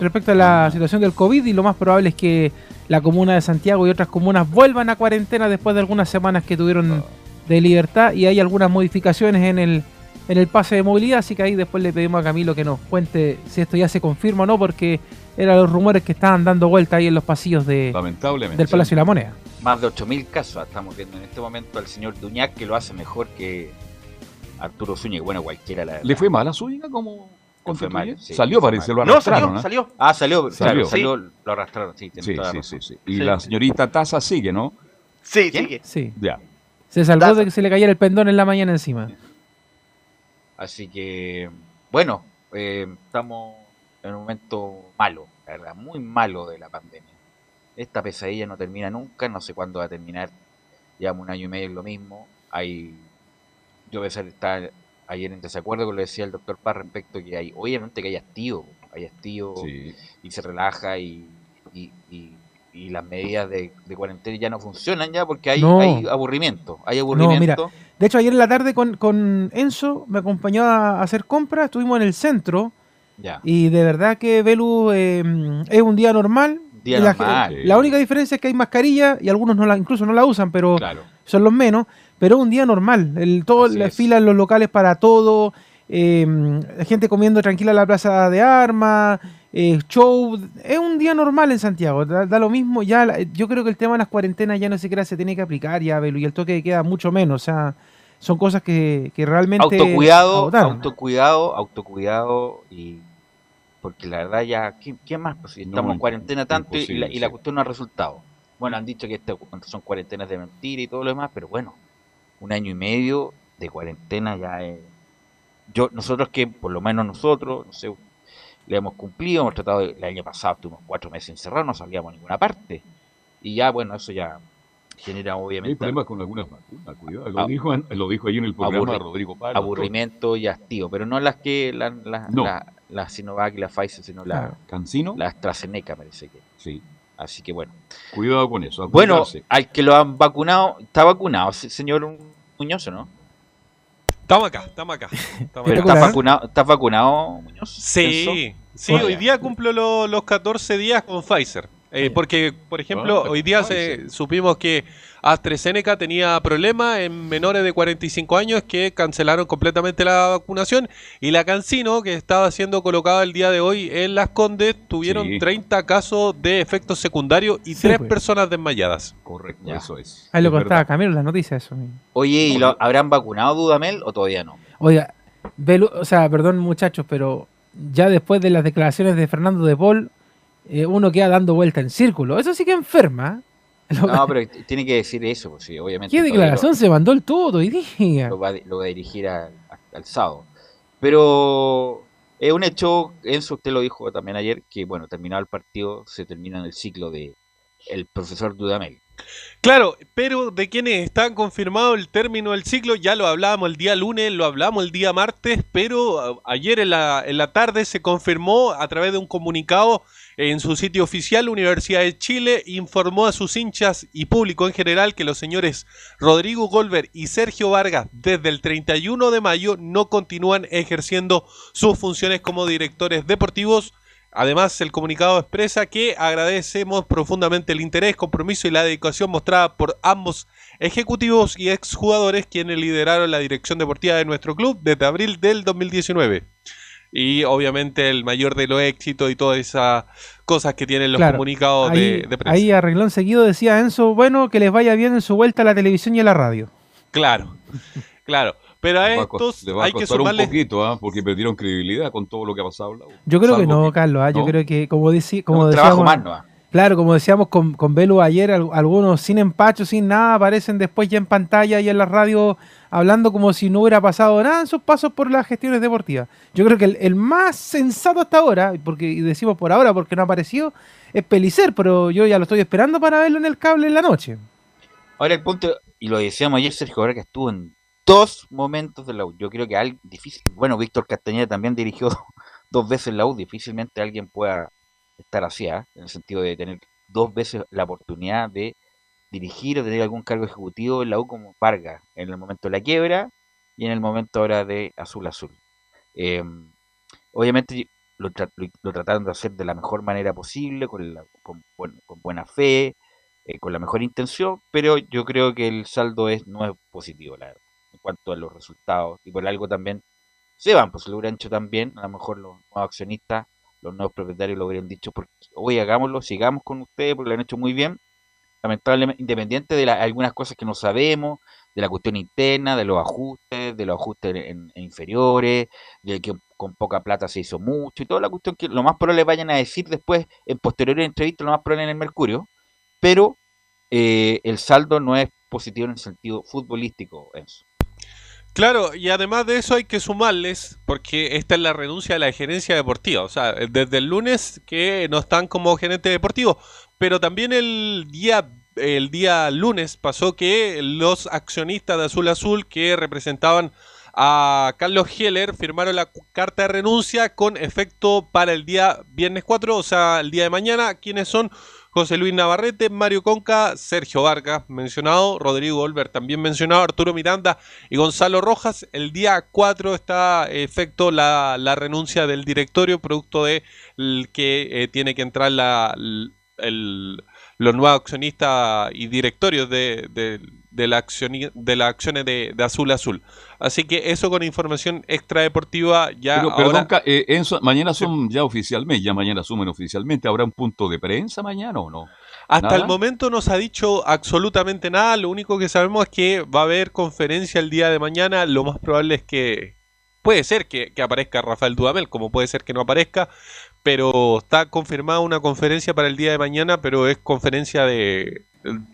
respecto a la situación del COVID y lo más probable es que la comuna de Santiago y otras comunas vuelvan a cuarentena después de algunas semanas que tuvieron de libertad y hay algunas modificaciones en el, en el pase de movilidad, así que ahí después le pedimos a Camilo que nos cuente si esto ya se confirma o no porque eran los rumores que estaban dando vuelta ahí en los pasillos de, Lamentablemente. del Palacio de la Moneda. Más de 8.000 casos estamos viendo en este momento al señor Duñac que lo hace mejor que Arturo Zúñiga. Bueno, cualquiera la ¿Le fue mal a Zúñiga como mal, sí, Salió, parece, mal. lo No, arrastraron. salió, ¿ah? salió. Ah, salió, Salió. claro, salió, lo arrastraron, sí, Sí, sí, sí, sí. Y Sí. la señorita Taza sigue, ¿no? Sí, ¿Quién? sigue. Sí. Ya. Se salvó Taza. de que se le cayera el pendón en la mañana encima. Así que, bueno, eh, estamos en un momento malo, la verdad, muy malo de la pandemia. Esta pesadilla no termina nunca, no sé cuándo va a terminar. Llevamos un año y medio en lo mismo. Hay, yo voy a estar ayer en desacuerdo con lo que decía el doctor Paz respecto que hay, obviamente que hay hastío, hay hastío Sí. y se relaja y, y, y- y las medidas de, de cuarentena ya no funcionan ya porque hay, No. hay aburrimiento, hay No, aburrimiento. mira, de hecho ayer en la tarde con, con Enzo me acompañó a hacer compras, estuvimos en el centro ya. y de verdad que Velu eh, es un día normal. Día la, normal. la única diferencia es que hay mascarilla y algunos no la, incluso no la usan, pero Claro. son los menos. Pero es un día normal. El, todo Así la es. fila en los locales para todo. eh, la gente comiendo tranquila en la plaza de armas. Eh, show. Es un día normal en Santiago. Da, da lo mismo. ya la- Yo creo que el tema de las cuarentenas ya no siquiera se tiene que aplicar ya, Belu, Y el toque de queda mucho menos. O sea, son cosas que, que realmente. autocuidado, agotaron. autocuidado, autocuidado y porque la verdad ya, ¿quién, quién más? Pues si No, estamos en cuarentena tanto y la, y la cuestión no ha resultado. Bueno, han dicho que este son cuarentenas de mentira y todo lo demás, pero bueno, un año y medio de cuarentena ya es... Yo, nosotros que, por lo menos nosotros, no sé, le hemos cumplido, hemos tratado, de- el año pasado estuvimos cuatro meses encerrados, no salíamos a ninguna parte. Y ya, bueno, eso ya genera Hay obviamente problemas con algunas vacunas, cuidado. Lo, Ah. dijo, lo dijo ahí en el programa Aburri- Rodrigo Palo. aburrimiento y hastío, pero no las que la, la, No. la, la Sinovac y la Pfizer, sino la. ¿Cancino? la AstraZeneca parece que. Sí. Así que bueno. Cuidado con eso. Bueno, al que lo han vacunado, está vacunado, se- señor Muñoz, ¿o ¿no? Estamos acá, estamos acá. estamos acá. ¿estás vacunado, ¿estás vacunado, Muñoz? Sí, sí, hoy día cumplo lo- los 14 días con Pfizer. Eh, porque, por ejemplo, Ah, hoy día se, supimos que AstraZeneca tenía problemas en menores de 45 años que cancelaron completamente la vacunación y la Cancino, que estaba siendo colocada el día de hoy en Las Condes, tuvieron Sí. 30 casos de efectos secundarios y Sí, tres pues. personas desmayadas. Correcto, Ya. eso es. Ahí lo Es contaba verdad. Camilo en las noticias eso. Oye, ¿y lo, habrán vacunado Dudamel o todavía no? Oiga, Belu- o sea, perdón muchachos, pero ya después de las declaraciones de Fernando de Paul, eh, uno queda dando vuelta en círculo. Eso sí que enferma. Lo- No, pero tiene que decir eso, pues sí, obviamente. ¿Qué declaración se mandó el todo hoy día? Lo, va, a- lo va a dirigir al, al sábado. Pero es un hecho, Enzo, usted lo dijo también ayer, que bueno, terminado el partido, se termina el ciclo de el profesor Dudamel. Claro, pero de quienes están confirmado el término del ciclo, ya lo hablábamos el día lunes, lo hablamos el día martes, pero ayer en la, en la tarde se confirmó a través de un comunicado en su sitio oficial, Universidad de Chile informó a sus hinchas y público en general que los señores Rodrigo Golver y Sergio Vargas desde el 31 de mayo no continúan ejerciendo sus funciones como directores deportivos Además, el comunicado expresa que agradecemos profundamente el interés, compromiso y la dedicación mostrada por ambos ejecutivos y exjugadores quienes lideraron la dirección deportiva de nuestro club desde abril del 2019. Y obviamente el mayor de los éxitos y todas esas cosas que tienen los Claro, comunicados ahí, de, de prensa. ahí a renglón seguido decía Enzo, bueno, que les vaya bien en su vuelta a la televisión y a la radio. Claro, claro. Pero a va estos le va a hay que costar un sumarle poquito, ¿ah? porque perdieron credibilidad con todo lo que ha pasado. Yo creo que no, Carlos, ah, yo ¿no? creo que como, deci- como decíamos... trabajo más, ¿no? Claro, como decíamos con, con Belu ayer, al- algunos sin empacho, sin nada, aparecen después ya en pantalla y en la radio hablando como si no hubiera pasado nada en sus pasos por las gestiones deportivas. Yo creo que el, el más sensato hasta ahora, porque y decimos por ahora porque no apareció, es Pelicer, pero yo ya lo estoy esperando para verlo en el cable en la noche. Ahora el punto, y lo decíamos ayer, Sergio Vargas estuvo en dos momentos de la U. Yo creo que alguien difícil, bueno, Víctor Castañeda también dirigió dos veces la U, difícilmente alguien pueda estar así, ¿ah? en el sentido de tener dos veces la oportunidad de dirigir o tener algún cargo ejecutivo en la U como Vargas, en el momento de la quiebra y en el momento ahora de Azul Azul. Eh, obviamente lo, tra- lo- trataron de hacer de la mejor manera posible, con, la- con, buen- con buena fe, eh, con la mejor intención, pero yo creo que el saldo es, no es positivo, la en cuanto a los resultados. Y por algo también se van, pues lo hubieran hecho también, a lo mejor los nuevos accionistas, los nuevos propietarios lo hubieran dicho, porque, oye, hagámoslo, sigamos con ustedes, porque lo han hecho muy bien. Lamentablemente, independiente de la- algunas cosas que no sabemos, de la cuestión interna, de los ajustes, de los ajustes en, inferiores, de que con poca plata se hizo mucho, y toda la cuestión que lo más probable vayan a decir después, en posteriores entrevistas, lo más probable en el Mercurio, pero eh, el saldo no es positivo en el sentido futbolístico, Enzo. Claro, y además de eso hay que sumarles, porque esta es la renuncia de la gerencia deportiva, o sea, desde el lunes que no están como gerente deportivo, pero también el día el día lunes pasó que los accionistas de Azul Azul que representaban a Carlos Heller firmaron la carta de renuncia con efecto para el día viernes 4, o sea, el día de mañana, quienes son José Luis Navarrete, Mario Conca, Sergio Vargas, mencionado, Rodrigo Olver, también mencionado, Arturo Miranda y Gonzalo Rojas. El día 4 está en efecto la, la renuncia del directorio, producto de que eh, tiene que entrar la, el- los nuevos accionistas y directorios de, de, de la, las acciones de, de Azul Azul. Así que eso con información extradeportiva ya Pero, ahora... perdón, eh, Enzo, mañana son ya oficialmente, ya mañana asumen oficialmente. ¿Habrá un punto de prensa mañana o no? Hasta ¿Nada? el momento no se ha dicho absolutamente nada. Lo único que sabemos es que va a haber conferencia el día de mañana. Lo más probable es que puede ser que, que aparezca Rafael Dudamel, como puede ser que no aparezca. Pero está confirmada una conferencia para el día de mañana, pero es conferencia de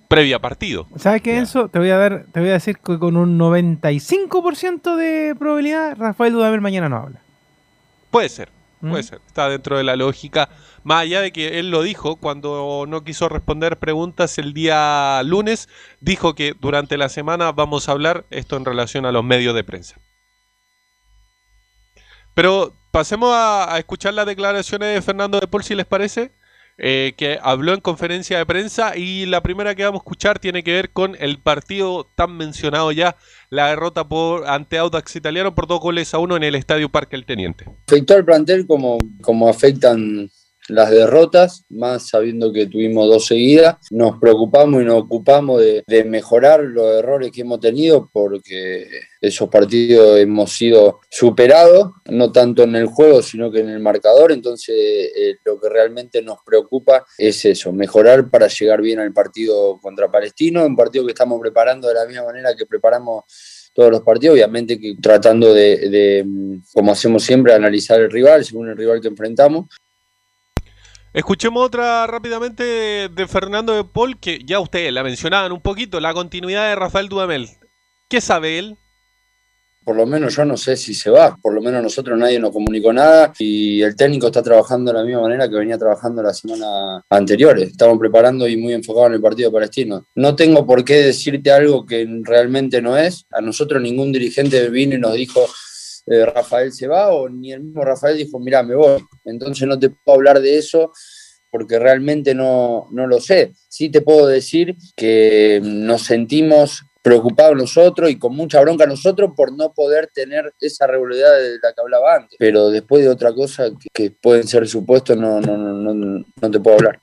previa partido. ¿Sabes qué, Enzo? Te voy a dar, te voy a decir que con un 95% de probabilidad, Rafael Dudamel mañana no habla. Puede ser, puede ¿Mm? ser. Está dentro de la lógica. Más allá de que él lo dijo cuando no quiso responder preguntas el día lunes, dijo que durante la semana vamos a hablar esto en relación a los medios de prensa. Pero pasemos a, a escuchar las declaraciones de Fernando de Paul, si les parece, eh, que habló en conferencia de prensa y la primera que vamos a escuchar tiene que ver con el partido tan mencionado ya, la derrota por ante Audax Italiano por dos goles a uno en el Estadio Parque El Teniente. afectó al plantel como, como afectan las derrotas, más sabiendo que tuvimos dos seguidas. Nos preocupamos y nos ocupamos de, de mejorar los errores que hemos tenido porque esos partidos hemos sido superados, no tanto en el juego, sino que en el marcador. Entonces, eh, lo que realmente nos preocupa es eso, mejorar para llegar bien al partido contra Palestino, un partido que estamos preparando de la misma manera que preparamos todos los partidos, obviamente que tratando de, de, mm, como hacemos siempre, analizar el rival, según el rival que enfrentamos. Escuchemos otra rápidamente de Fernando de Paul, que ya ustedes la mencionaban un poquito, la continuidad de Rafael Dudamel. ¿Qué sabe él? Por lo menos yo no sé si se va, por lo menos nosotros nadie nos comunicó nada y el técnico está trabajando de la misma manera que venía trabajando la semana anterior. Estamos preparando y muy enfocados en el partido palestino. No tengo por qué decirte algo que realmente no es. A nosotros ningún dirigente vino y nos dijo eh, Rafael se va o ni el mismo Rafael dijo, mira, me voy. Entonces no te puedo hablar de eso porque realmente no, no lo sé. Sí te puedo decir que nos sentimos preocupados nosotros y con mucha bronca nosotros por no poder tener esa regularidad de la que hablaba antes. Pero después de otra cosa que, que pueden ser supuestos, no, no, no, no, no te puedo hablar.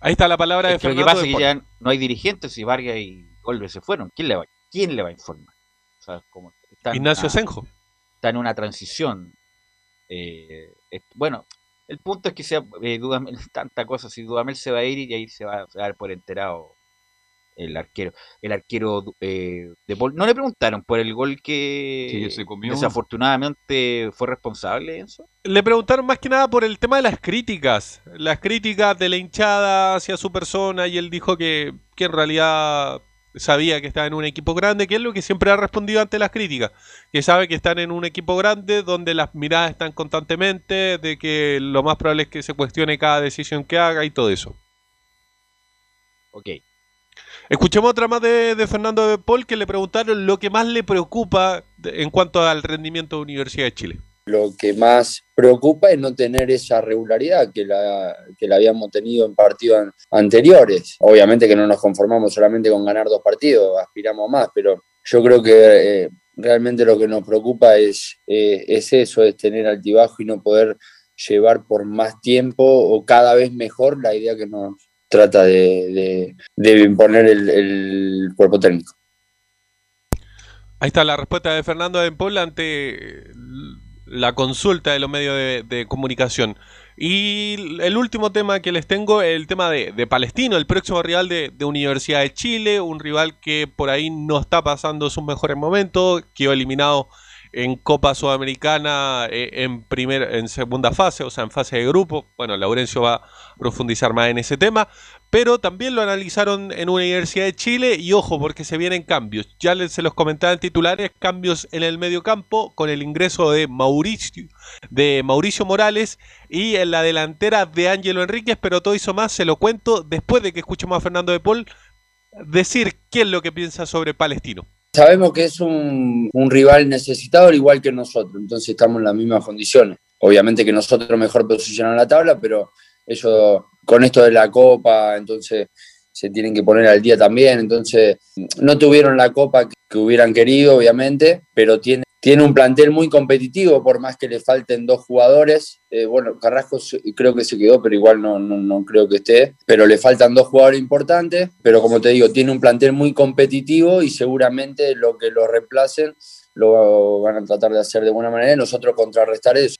Ahí está la palabra de Es que lo que Fernando. pasa es que ya no hay dirigentes y Vargas y Golbe se fueron. ¿Quién le va, quién le va a informar? O sea, como está Ignacio Senjo. Está en una transición. Eh, es- bueno, el punto es que sea eh, Dudamel, tanta cosa. Si Dudamel se va a ir y ahí se va, se va a dar por enterado el arquero. El arquero eh, de Paul. ¿No le preguntaron por el gol que Sí, desafortunadamente fue responsable, Enzo? Le preguntaron más que nada por el tema de las críticas. Las críticas de la hinchada hacia su persona y él dijo que, que en realidad sabía que estaba en un equipo grande, que es lo que siempre ha respondido ante las críticas, que sabe que están en un equipo grande donde las miradas están constantemente, de que lo más probable es que se cuestione cada decisión que haga y todo eso. Ok. Escuchemos otra más de, de Fernando de Paul que le preguntaron lo que más le preocupa en cuanto al rendimiento de Universidad de Chile. Lo que más preocupa es no tener esa regularidad que la, que la habíamos tenido en partidos an- anteriores. Obviamente que no nos conformamos solamente con ganar dos partidos, aspiramos más, pero yo creo que eh, realmente lo que nos preocupa es, eh, es eso, es tener altibajo y no poder llevar por más tiempo o cada vez mejor la idea que nos trata de, de- de imponer el, el cuerpo técnico. Ahí está la respuesta de Fernando de Paul ante la consulta de los medios de, comunicación. Y el último tema que les tengo, el tema de, de Palestino, el próximo rival de, de Universidad de Chile, un rival que por ahí no está pasando sus mejores momentos, quedó eliminado en Copa Sudamericana eh, en, primer, en segunda fase, o sea, en fase de grupo. Bueno, Laurencio va a profundizar más en ese tema, pero también lo analizaron en Universidad de Chile y ojo, porque se vienen cambios. Ya les, se los comentaba en titulares, cambios en el medio campo con el ingreso de Mauricio, Morales y en la delantera de Ángelo Enríquez, pero todo eso más se lo cuento después de que escuchemos a Fernando de Paul decir qué es lo que piensa sobre Palestino. Sabemos que es un, rival necesitado al igual que nosotros, entonces estamos en las mismas condiciones. Obviamente que nosotros mejor posicionamos la tabla, pero ellos con esto de la copa, entonces se tienen que poner al día también, entonces no tuvieron la copa que, hubieran querido, obviamente, pero tiene, tiene un plantel muy competitivo, por más que le falten dos jugadores. Eh, bueno, Carrasco creo que se quedó, pero igual no, no, no creo que esté. Pero le faltan dos jugadores importantes, pero como te digo, tiene un plantel muy competitivo y seguramente lo que lo reemplacen lo van a tratar de hacer de buena manera nosotros contrarrestar eso.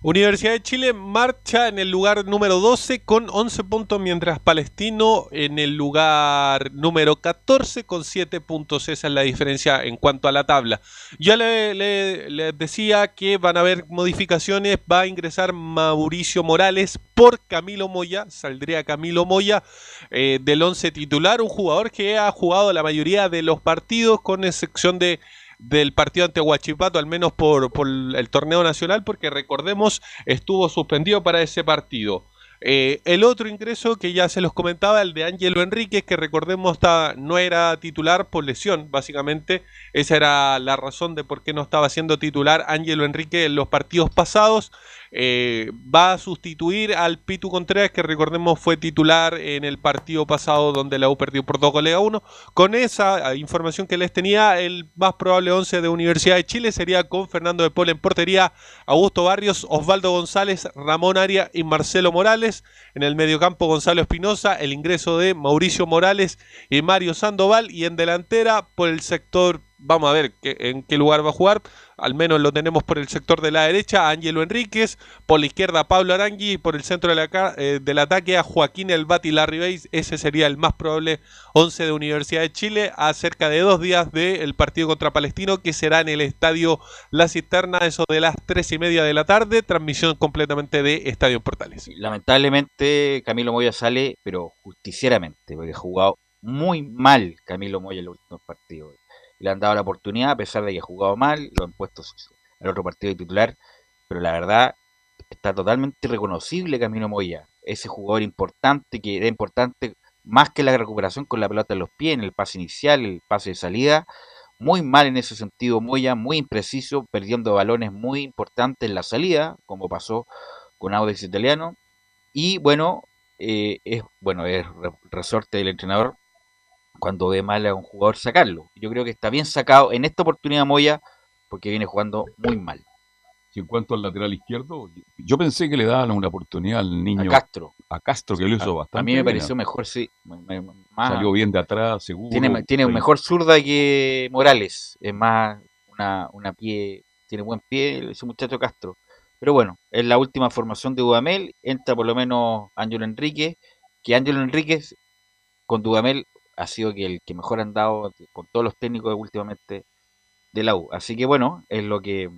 Universidad de Chile marcha en el lugar número 12 con 11 puntos, mientras Palestino en el lugar número 14 con 7 puntos. Esa es la diferencia en cuanto a la tabla. Ya le, le- les decía que van a haber modificaciones. Va a ingresar Mauricio Morales por Camilo Moya. Saldría Camilo Moya eh, del 11 titular, un jugador que ha jugado la mayoría de los partidos, con excepción de del partido ante Huachipato, al menos por, por el torneo nacional, porque recordemos, estuvo suspendido para ese partido. Eh, el otro ingreso que ya se los comentaba, el de Ángelo Enríquez, que recordemos está- no era titular por lesión, básicamente. Esa era la razón de por qué no estaba siendo titular Ángelo Enrique en los partidos pasados. Eh, va a sustituir al Pitu Contreras, que recordemos fue titular en el partido pasado donde la U perdió por 2 goles a 1. Con esa eh, información que les tenía, el más probable 11 de Universidad de Chile sería con Fernando de Paul en portería, Augusto Barrios, Osvaldo González, Ramón Aria y Marcelo Morales. En el mediocampo Gonzalo Espinosa, el ingreso de Mauricio Morales y Mario Sandoval. Y en delantera por el sector, vamos a ver qué- en qué lugar va a jugar. Al menos lo tenemos por el sector de la derecha, Ángelo Enríquez, por la izquierda Pablo Arangui y por el centro eh, del ataque a Joaquín El Bati Larribey. Ese sería el más probable 11 de Universidad de Chile a cerca de dos días del partido contra Palestino que será en el estadio La Cisterna, eso de las tres y media de la tarde, transmisión completamente de Estadio Portales. Lamentablemente Camilo Moya sale, pero justicieramente, porque ha jugado muy mal Camilo Moya en los últimos partidos. Le han dado la oportunidad, a pesar de que ha jugado mal, lo han puesto al otro partido de titular, pero la verdad está totalmente irreconocible Camilo Moya. Ese jugador importante, que era importante más que la recuperación con la pelota en los pies, en el pase inicial, el pase de salida. Muy mal en ese sentido Moya, muy impreciso, perdiendo balones muy importantes en la salida, como pasó con Audax Italiano. Y bueno, eh, es bueno es re- resorte del entrenador cuando ve mal a un jugador sacarlo. Yo creo que está bien sacado en esta oportunidad Moya porque viene jugando muy mal. Y en cuanto al lateral izquierdo, yo pensé que le daban una oportunidad al niño. A Castro. A Castro, que lo hizo bastante. A mí me bien. pareció mejor, sí. me- me- más- Salió bien de atrás, seguro. Tiene, tiene Ahí. mejor zurda que Morales. Es más una, una pie. Tiene buen pie ese muchacho Castro. Pero bueno, es la última formación de Dudamel. Entra por lo menos Ángelo Enrique. Que Ángelo Enríquez con Dudamel ha sido que el que mejor ha andado con todos los técnicos últimamente de la U. Así que bueno, es lo que.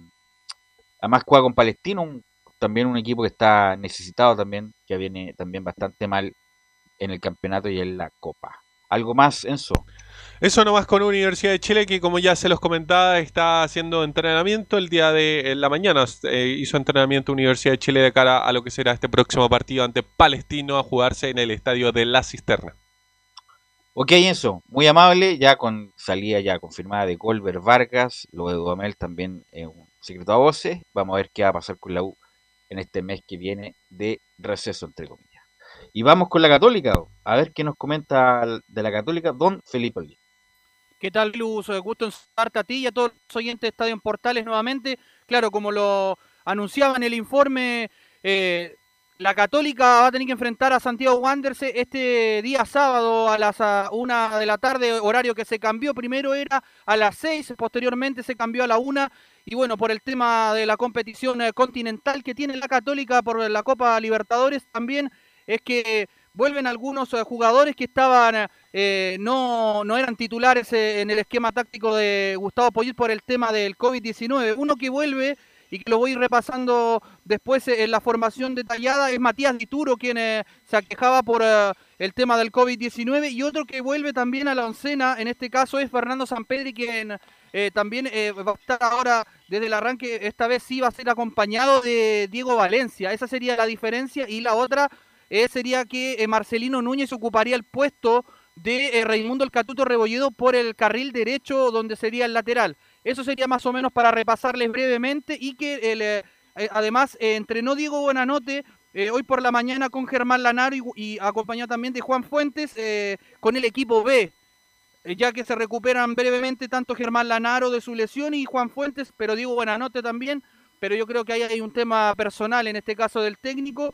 Además juega con Palestino, un- también un equipo que está necesitado también, que viene también bastante mal en el campeonato y en la Copa. ¿Algo más, Enzo? Eso nomás con Universidad de Chile, que como ya se los comentaba, está haciendo entrenamiento el día de la mañana. eh, hizo entrenamiento Universidad de Chile de cara a lo que será este próximo partido ante Palestino a jugarse en el estadio de La Cisterna. Ok, Enzo, muy amable, ya con salida ya confirmada de Colbert Vargas, lo de Dudamel también es un secreto a voces. Vamos a ver qué va a pasar con la U en este mes que viene de receso, entre comillas. Y vamos con la Católica, a ver qué nos comenta de la Católica don Felipe Olguín. ¿Qué tal, Luz? Gusto en saludarte a ti y a todos los oyentes de Estadio en Portales nuevamente. Claro, como lo anunciaba en el informe, eh, la Católica va a tener que enfrentar a Santiago Wanderers este día sábado a las ah, una de la tarde, horario que se cambió. Primero era a las 6, posteriormente se cambió a la una. Y bueno, por el tema de la competición eh, continental que tiene la Católica por la Copa Libertadores, también es que vuelven algunos eh, jugadores que estaban eh, no, no eran titulares en el esquema táctico de Gustavo Poyet por el tema del COVID-19. Uno que vuelve y que lo voy repasando después en la formación detallada. Es Matías Dituro, quien eh, se aquejaba por eh, el tema del COVID-19, y otro que vuelve también a la oncena, en este caso es Fernando Sampedri, quien eh, también eh, va a estar ahora desde el arranque, esta vez sí va a ser acompañado de Diego Valencia, esa sería la diferencia, y la otra eh, sería que Marcelino Núñez ocuparía el puesto de Raimundo El Catuto Rebolledo por el carril derecho donde sería el lateral. Eso sería más o menos para repasarles brevemente y que eh, eh, además entrenó Diego Buenanote eh, hoy por la mañana con Germán Lanaro y, acompañado también de Juan Fuentes con el equipo B. ya que se recuperan brevemente tanto Germán Lanaro de su lesión y Juan Fuentes, pero Diego Buenanote también. Pero yo creo que ahí hay un tema personal, en este caso del técnico,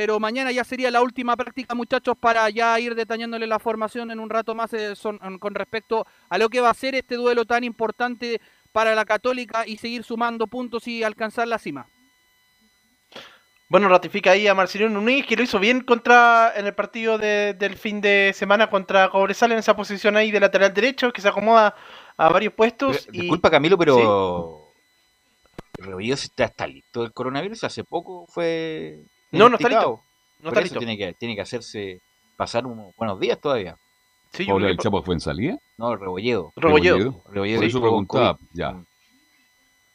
pero mañana ya sería la última práctica, muchachos, para ya ir detallándole la formación en un rato más eh, son- con respecto a lo que va a ser este duelo tan importante para la Católica y seguir sumando puntos y alcanzar la cima. Bueno, ratifica ahí a Marcelino Núñez que lo hizo bien contra en el partido de- del fin de semana contra Cobresal en esa posición ahí de lateral derecho, que se acomoda a varios puestos. y... Disculpa Camilo, pero Rebolledo está, está listo del coronavirus. Hace poco fue No, no está listo. No Por está eso listo. Tiene que, tiene que hacerse pasar unos buenos días todavía. Sí, ¿Pablo del Chapo fue en salida? No, Rebolledo. Rebolledo. Rebolledo Por sí, eso preguntaba, COVID. ya.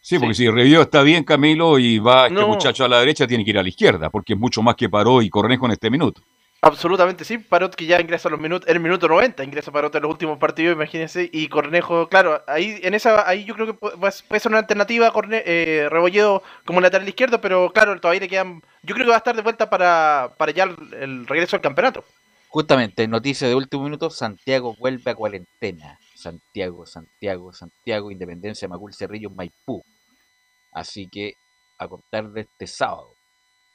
Sí, porque si Rebolledo está bien, Camilo, y va este No. muchacho a la derecha, tiene que ir a la izquierda, porque es mucho más que paró y Cornejo en este minuto. Absolutamente sí, Parot que ya ingresa los minutos, el minuto 90 ingresa Parot en los últimos partidos, imagínense, y Cornejo, claro, ahí en esa ahí yo creo que pu- puede ser una alternativa Corne, eh, Rebolledo como lateral izquierdo, pero claro, todavía le quedan, yo creo que va a estar de vuelta para, para ya el, regreso al campeonato. Justamente, noticia de último minuto, Santiago vuelve a cuarentena. Santiago, Santiago, Santiago, Independencia, Macul, Cerrillo, Maipú. Así que a contar de este sábado,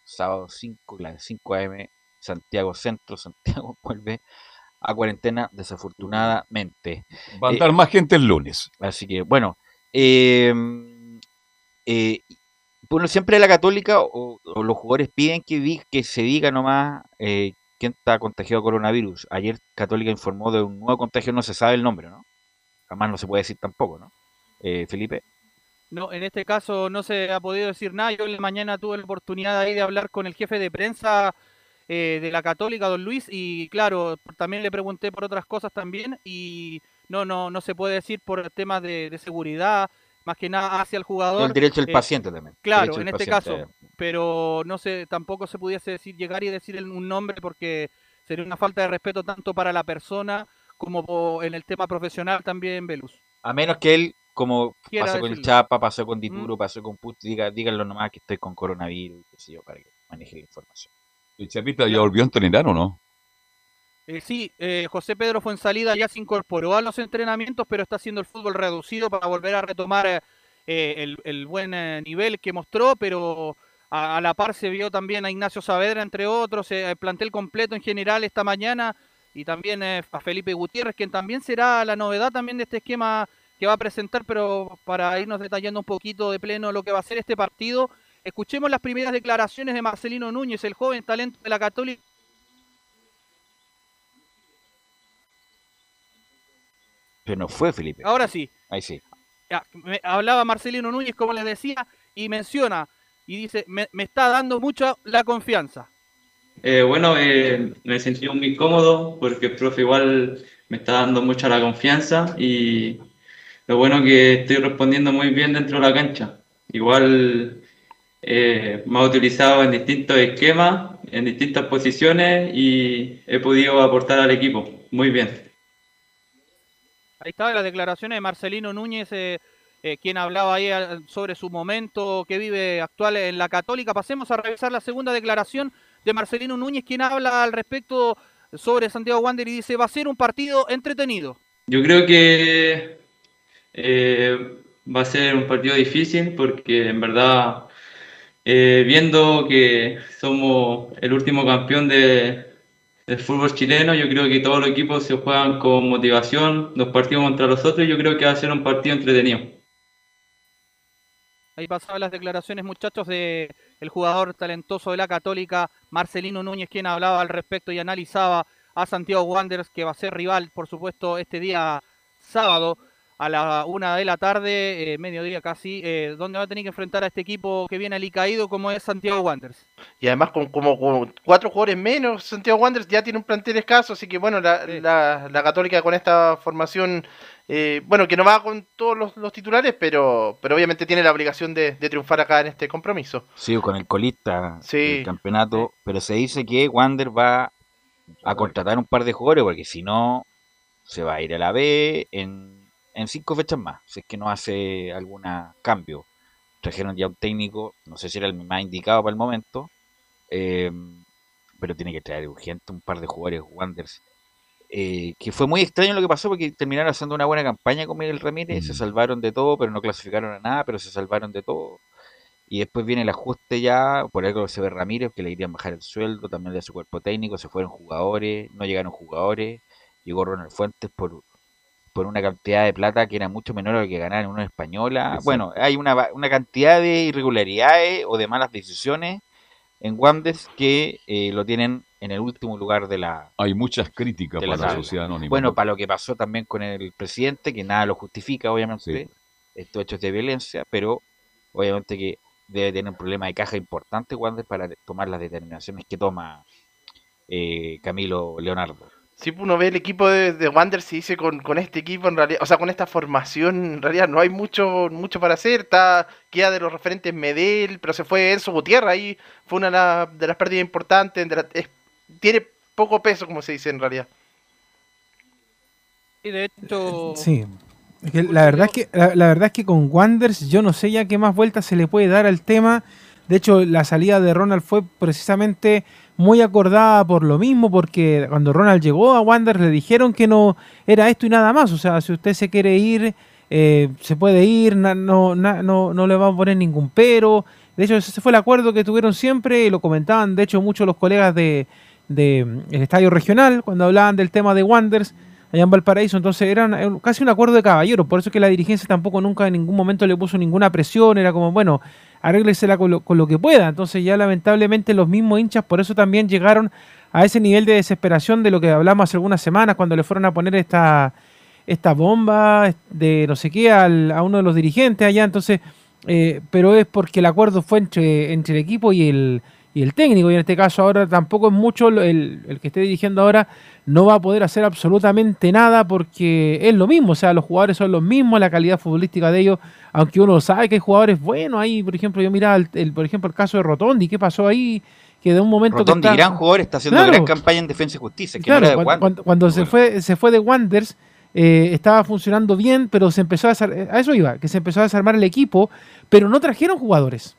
sábado 5, las 5 am, Santiago Centro, Santiago vuelve a cuarentena desafortunadamente. Va a Eh, andar más gente el lunes. Así que, bueno, eh, eh, bueno, siempre la católica o, o los jugadores piden que, di- que se diga nomás eh, quién está contagiado de coronavirus. Ayer Católica informó de un nuevo contagio, no se sabe el nombre, ¿no? Jamás no se puede decir tampoco, ¿no? Eh, Felipe. No, en este caso no se ha podido decir nada. Yo en la mañana tuve la oportunidad ahí de hablar con el jefe de prensa eh, de la Católica, don Luis, y claro, también le pregunté por otras cosas también, y no, no, no se puede decir por temas de, de seguridad, más que nada hacia el jugador. El derecho del eh, paciente también. Claro, en este paciente. caso, pero no sé, tampoco se pudiese decir llegar y decir un nombre porque sería una falta de respeto tanto para la persona como en el tema profesional también, Velus. A menos que él, como Quiera pasó con el. Chapa, pasó con Dituro, pasó con Put, diga, díganlo nomás que estoy con coronavirus, qué sé yo, para que maneje la información. ¿El Chapita ya volvió a entrenar o no? Eh, sí, eh, José Pedro Fuensalida ya se incorporó a los entrenamientos, pero está haciendo el fútbol reducido para volver a retomar eh, eh, el, el buen nivel que mostró, pero a, a la par se vio también a Ignacio Saavedra, entre otros, el plantel completo en general esta mañana, y también eh, a Felipe Gutiérrez, quien también será la novedad también de este esquema que va a presentar, pero para irnos detallando un poquito de pleno lo que va a ser este partido, escuchemos las primeras declaraciones de Marcelino Núñez, el joven talento de la Católica. Pero no fue Felipe. Ahora sí, Ahí sí. hablaba Marcelino Núñez, como les decía, y menciona, y dice, me, me está dando mucha la confianza. Eh, bueno, eh, me sentí muy cómodo porque el profe igual me está dando mucha la confianza y lo bueno que estoy respondiendo muy bien dentro de la cancha. Igual eh, me ha utilizado en distintos esquemas, en distintas posiciones y he podido aportar al equipo muy bien. Ahí estaban las declaraciones de Marcelino Núñez, eh, eh, quien hablaba ahí sobre su momento que vive actual en la Católica. Pasemos a revisar la segunda declaración de Marcelino Núñez, quien habla al respecto sobre Santiago Wander y dice, va a ser un partido entretenido. Yo creo que eh, va a ser un partido difícil porque en verdad, eh, viendo que somos el último campeón de, del fútbol chileno, yo creo que todos los equipos se juegan con motivación, los partidos contra los otros, yo creo que va a ser un partido entretenido. Ahí pasaban las declaraciones, muchachos, de el jugador talentoso de la Católica, Marcelino Núñez, quien hablaba al respecto y analizaba a Santiago Wanderers, que va a ser rival, por supuesto, este día sábado a la una de la tarde, eh, mediodía casi, eh, donde va a tener que enfrentar a este equipo que viene alicaído como es Santiago Wanderers. Y además con como, con cuatro jugadores menos, Santiago Wanderers ya tiene un plantel escaso, así que bueno, la, la- la Católica con esta formación, eh, bueno, que no va con todos los, los titulares, pero, pero obviamente tiene la obligación de, de triunfar acá en este compromiso. Sigo con el colista Sí. del campeonato, pero se dice que Wander va a contratar un par de jugadores porque si no se va a ir a la B en, en cinco fechas más, si es que no hace algún cambio. Trajeron ya un técnico, no sé si era el más indicado para el momento, eh, pero tiene que traer urgente un par de jugadores Wanderers. eh, que fue muy extraño lo que pasó porque terminaron haciendo una buena campaña con Miguel Ramírez, se salvaron de todo, pero no clasificaron a nada, pero se salvaron de todo. Y después viene el ajuste ya, por algo se ve Ramírez, que le irían bajar el sueldo, también de su cuerpo técnico, se fueron jugadores, no llegaron jugadores, llegó Ronald Fuentes por, por una cantidad de plata que era mucho menor a lo que ganaba en una española. Exacto. Bueno, hay una, una cantidad de irregularidades o de malas decisiones en Wanderers que eh, lo tienen en el último lugar de la, Hay muchas críticas la para la sociedad anónima. Bueno, para lo que pasó también con el presidente, que nada lo justifica, obviamente, estos hechos de violencia, pero obviamente que debe tener un problema de caja importante Wander para tomar las determinaciones que toma eh, Camilo Leonardo. Si uno ve el equipo de, de Wanderers y dice con, con este equipo en realidad, o sea, con esta formación en realidad no hay mucho mucho para hacer, está queda de los referentes Medel, pero se fue Enzo Gutiérrez, ahí fue una de, la- de las pérdidas importantes, de la- es- tiene poco peso como se dice en realidad. Y de hecho, Sí. Es que la verdad es que la, la verdad es que con Wanders yo no sé ya qué más vueltas se le puede dar al tema. De hecho, la salida de Ronald fue precisamente muy acordada por lo mismo, porque cuando Ronald llegó a Wanderers le dijeron que no era esto y nada más. O sea, si usted se quiere ir, eh, se puede ir, na- no, no, no le va a poner ningún pero. De hecho, ese fue el acuerdo que tuvieron siempre y lo comentaban, de hecho, muchos los colegas de, de, mm, estadio regional cuando hablaban del tema de Wanderers allá en Valparaíso. Entonces era una- era casi un acuerdo de caballeros. Por eso es que la dirigencia tampoco nunca en ningún momento le puso ninguna presión. Era como, bueno, arréglesela con lo, con lo que pueda. Entonces ya lamentablemente los mismos hinchas por eso también llegaron a ese nivel de desesperación de lo que hablamos hace algunas semanas cuando le fueron a poner esta, esta bomba de no sé qué al- a uno de los dirigentes allá. Entonces, eh, pero es porque el acuerdo fue entre, entre el equipo y el, y el técnico. Y en este caso ahora tampoco es mucho, el, el que esté dirigiendo ahora no va a poder hacer absolutamente nada porque es lo mismo. O sea, los jugadores son los mismos, la calidad futbolística de ellos, aunque uno sabe que hay jugadores buenos ahí. Por ejemplo, yo miraba, el, el- por ejemplo, el caso de Rotondi. ¿Qué pasó ahí? Que de un momento... que Rotondi, está- gran jugador, está haciendo Claro. gran campaña en defensa y justicia, que Claro, no era de cuando, se fue se fue de Wanders eh, estaba funcionando bien, pero se empezó a a eso iba, que se empezó a desarmar el equipo, pero no trajeron jugadores.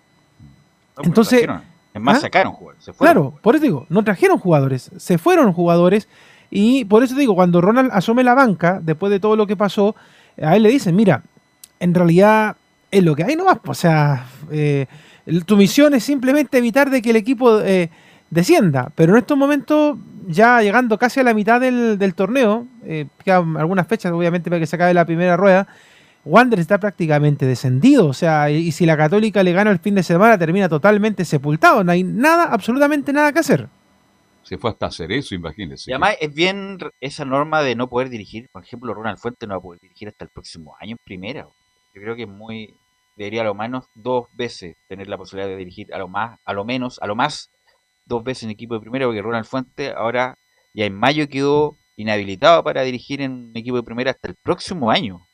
Entonces, trajeron. Es más, ¿Ah? sacaron jugadores. Se fueron. claro, por eso digo, no trajeron jugadores, se fueron jugadores Y por eso digo, cuando Ronald asume la banca, después de todo lo que pasó, a él le dicen, mira, en realidad es lo que hay nomás. O sea, eh, tu misión es simplemente evitar de que el equipo eh, descienda. Pero en estos momentos, ya llegando casi a la mitad del, del torneo, eh, quedan algunas fechas obviamente para que se acabe la primera rueda, Wander está prácticamente descendido. O sea, y, si la Católica le gana el fin de semana, termina totalmente sepultado. No hay nada, absolutamente nada que hacer. Se fue hasta hacer eso, imagínense. Y además es bien esa norma de no poder dirigir. Por ejemplo, Ronald Fuente no va a poder dirigir hasta el próximo año en primera. Yo creo que es muy. Debería a lo menos dos veces tener la posibilidad de dirigir a lo más, a lo menos, a lo más dos veces en equipo de primera, porque Ronald Fuente ahora ya en mayo quedó inhabilitado para dirigir en un equipo de primera hasta el próximo año.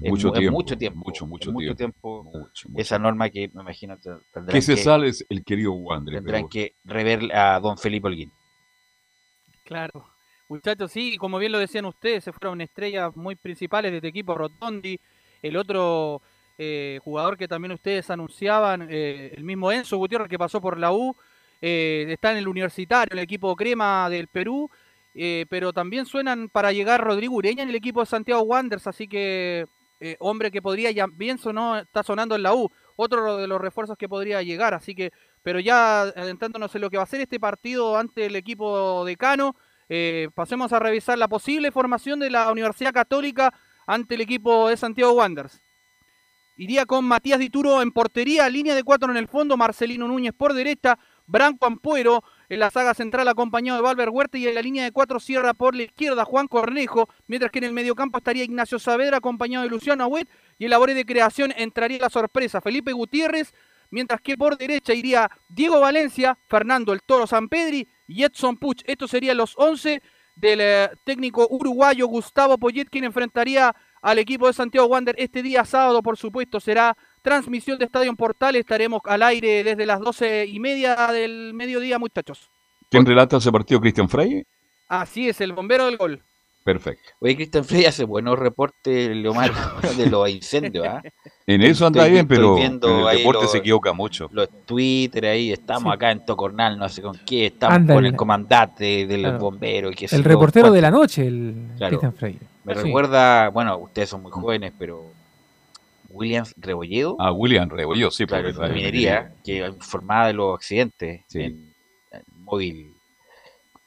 Es mucho es tiempo, mucho tiempo. mucho, mucho es mucho tiempo. tiempo. Esa norma que me imagino te- tendrán Que se sale es el querido Wander. tendrán pero- que rever a don Felipe Holguín. Claro. Muchachos, sí, como bien lo decían ustedes, se fueron estrellas muy principales de este equipo, Rotondi, el otro eh, jugador que también ustedes anunciaban, eh, el mismo Enzo Gutiérrez que pasó por la U, eh, está en el universitario, en el equipo crema del Perú, eh, pero también suenan para llegar Rodrigo Ureña en el equipo de Santiago Wanderers, así que eh, hombre que podría, ya bien sonó, está sonando en la U, otro de los refuerzos que podría llegar, así que, pero ya adentrándonos en lo que va a ser este partido ante el equipo de Cano, eh, pasemos a revisar la posible formación de la Universidad Católica ante el equipo de Santiago Wanderers. Iría con Matías Dituro en portería, línea de cuatro en el fondo, Marcelino Núñez por derecha, Branco Ampuero en la saga central acompañado de Valver Huerta y en la línea de cuatro cierra por la izquierda Juan Cornejo, mientras que en el mediocampo estaría Ignacio Saavedra acompañado de Luciano Agüet y en labores de creación entraría la sorpresa Felipe Gutiérrez, mientras que por derecha iría Diego Valencia, Fernando el Toro Sanpedri y Edson Puch. Estos serían los 11 del eh, técnico uruguayo Gustavo Poyet, quien enfrentaría al equipo de Santiago Wander este día sábado, por supuesto, será transmisión de Estadio Portal. Estaremos al aire desde las doce y media del mediodía, muchachos. ¿Quién relata ese partido? ¿Cristian Frey? Así es, el bombero del gol. Perfecto. Oye, Cristian Frey hace buenos reportes, Leomar, de los incendios, ¿ah? En eso anda Estoy- bien, pero en el deporte los- se equivoca mucho. Los Twitter ahí, estamos Sí. acá en Tocornal, no sé con qué, estamos Anda con el- el comandante del Claro. bombero. y qué sé El reportero de la noche, el Claro. Cristian Freire. Me Sí. recuerda, bueno, ustedes son muy jóvenes, pero Williams Rebolledo, Ah, William Rebolledo, sí, claro, porque en minería, que informaba de los accidentes Sí. en, en móvil.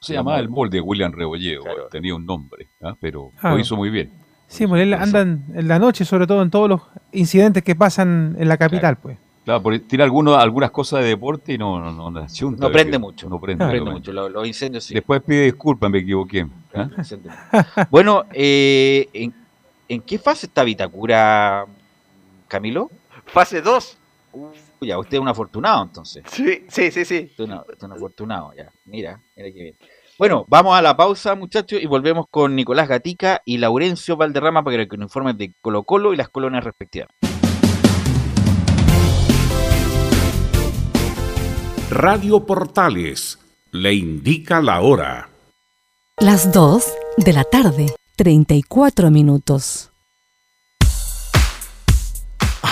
Se llamaba el molde William Rebolledo, tenía un nombre, ¿ah? pero Ah. lo hizo muy bien. Sí, pues él anda en, la noche, sobre todo en todos los incidentes que pasan en la capital, pues. Claro, porque tiene algunos, algunas cosas de deporte y no, no, no, no, prende porque mucho. No prende, No prende realmente. mucho. Los, los incendios sí. Después pide disculpas, me equivoqué. ¿ah? Bueno, eh, ¿en, en qué fase está Vitacura, Camilo? Fase 2. Ya, usted es un afortunado entonces. Sí, sí, sí, sí. Usted es una- usted es un afortunado, ya. Mira, mira qué bien. Bueno, vamos a la pausa, muchachos, y volvemos con Nicolás Gatica y Laurencio Valderrama para que nos informen de Colo Colo y las colonias respectivas. Radio Portales le indica la hora. Las 2 de la tarde, 34 minutos.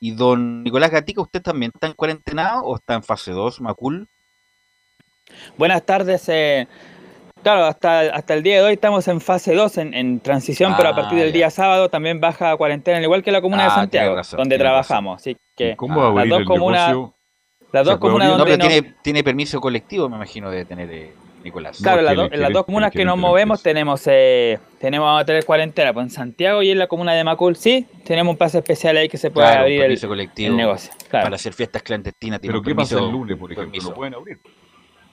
Y don Nicolás Gatica, ¿usted también está en cuarentena o está en fase 2, Macul? Buenas tardes. eh, claro, hasta, hasta el día de hoy estamos en fase 2, en, en transición, pero a Ah, partir del ya. día sábado también baja a cuarentena, al igual que la comuna de Ah, Santiago, razón, donde trabajamos. Así que ¿Cómo va a las dos el comunas, negocio? las ¿Se dos comunas abrir? No, donde pero tiene, tiene permiso colectivo, me imagino, de tener eh, Nicolás. Claro, las, el en las dos comunas que nos movemos tenemos eh, tenemos vamos a tener cuarentena, pues en Santiago y en la comuna de Macul sí, tenemos un pase especial ahí que se puede Claro, abrir el, permiso colectivo el negocio. Claro. para hacer fiestas clandestinas. tiene Pero ¿qué pasa permiso- el lunes, por ejemplo? permiso. ¿Lo pueden abrir?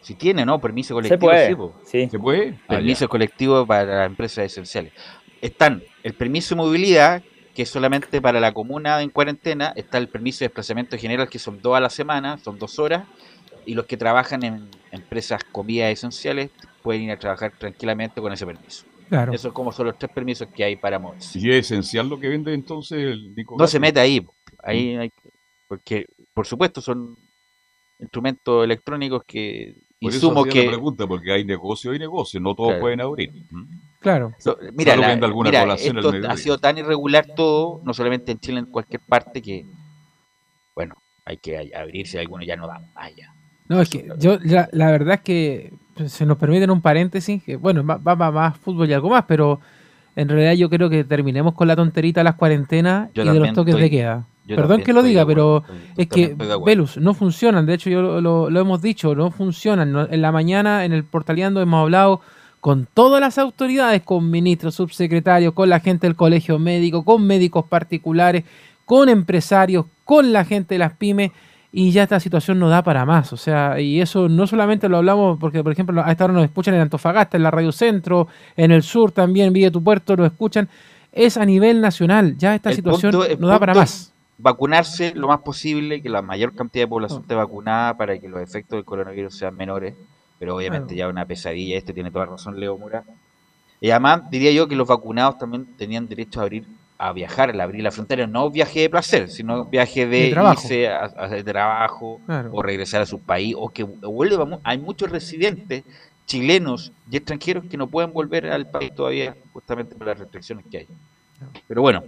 Si tiene, ¿no? Permiso Se colectivo. puede, sí, po. sí. ¿Se puede? Ah, Permiso colectivo para empresas esenciales. Están el permiso de movilidad, que es solamente para la comuna en cuarentena. Está el permiso de desplazamiento general, que son dos a la semana, son dos horas. Y los que trabajan en empresas comidas esenciales pueden ir a trabajar tranquilamente con ese permiso. Claro. Esos como son los tres permisos que hay para moverse. ¿Y es esencial lo que vende entonces el Nicolás? No se mete ahí. Ahí hay, porque, por supuesto, son instrumentos electrónicos que Por eso hacía la que pregunta, porque hay negocio y negocio, no todos Claro. pueden abrir. Claro. So- Mira, la- mira, esto ha sido tan irregular todo, no solamente en Chile, en cualquier parte, que, bueno, hay que abrirse, algunos ya no dan más ya. No, es que yo, la, la verdad es que pues, se nos permiten un paréntesis, que bueno, va, más fútbol y algo más, pero en realidad yo creo que terminemos con la tonterita de las cuarentenas Yo y de los toques estoy- de queda. Perdón que lo diga, pero estoy- es que. Velus, no funcionan. De hecho, yo lo, lo- lo hemos dicho, no funcionan. No- En la mañana, en el portaleando, hemos hablado con todas las autoridades, con ministros, subsecretarios, con la gente del colegio médico, con médicos particulares, con empresarios, con la gente de las pymes. Y ya esta situación no da para más. O sea, y eso no solamente lo hablamos porque, por ejemplo, a esta hora nos escuchan en Antofagasta, en la Radio Centro, en el sur también, Villa Tu Puerto, nos escuchan. Es a nivel nacional. Ya esta El situación punto- no da para más. Vacunarse lo más posible, que la mayor cantidad de población esté vacunada para que los efectos del coronavirus sean menores. Pero obviamente Claro. ya una pesadilla, este tiene toda razón Leo Mura. Y además diría yo que los vacunados también tenían derecho a abrir a viajar, al abrir la frontera, no viaje de placer, sino viaje de, De trabajo. irse a, hacer trabajo Claro. o regresar a su país, o que vuelva. Hay muchos residentes chilenos y extranjeros que no pueden volver al país todavía, justamente por las restricciones que hay. Pero bueno,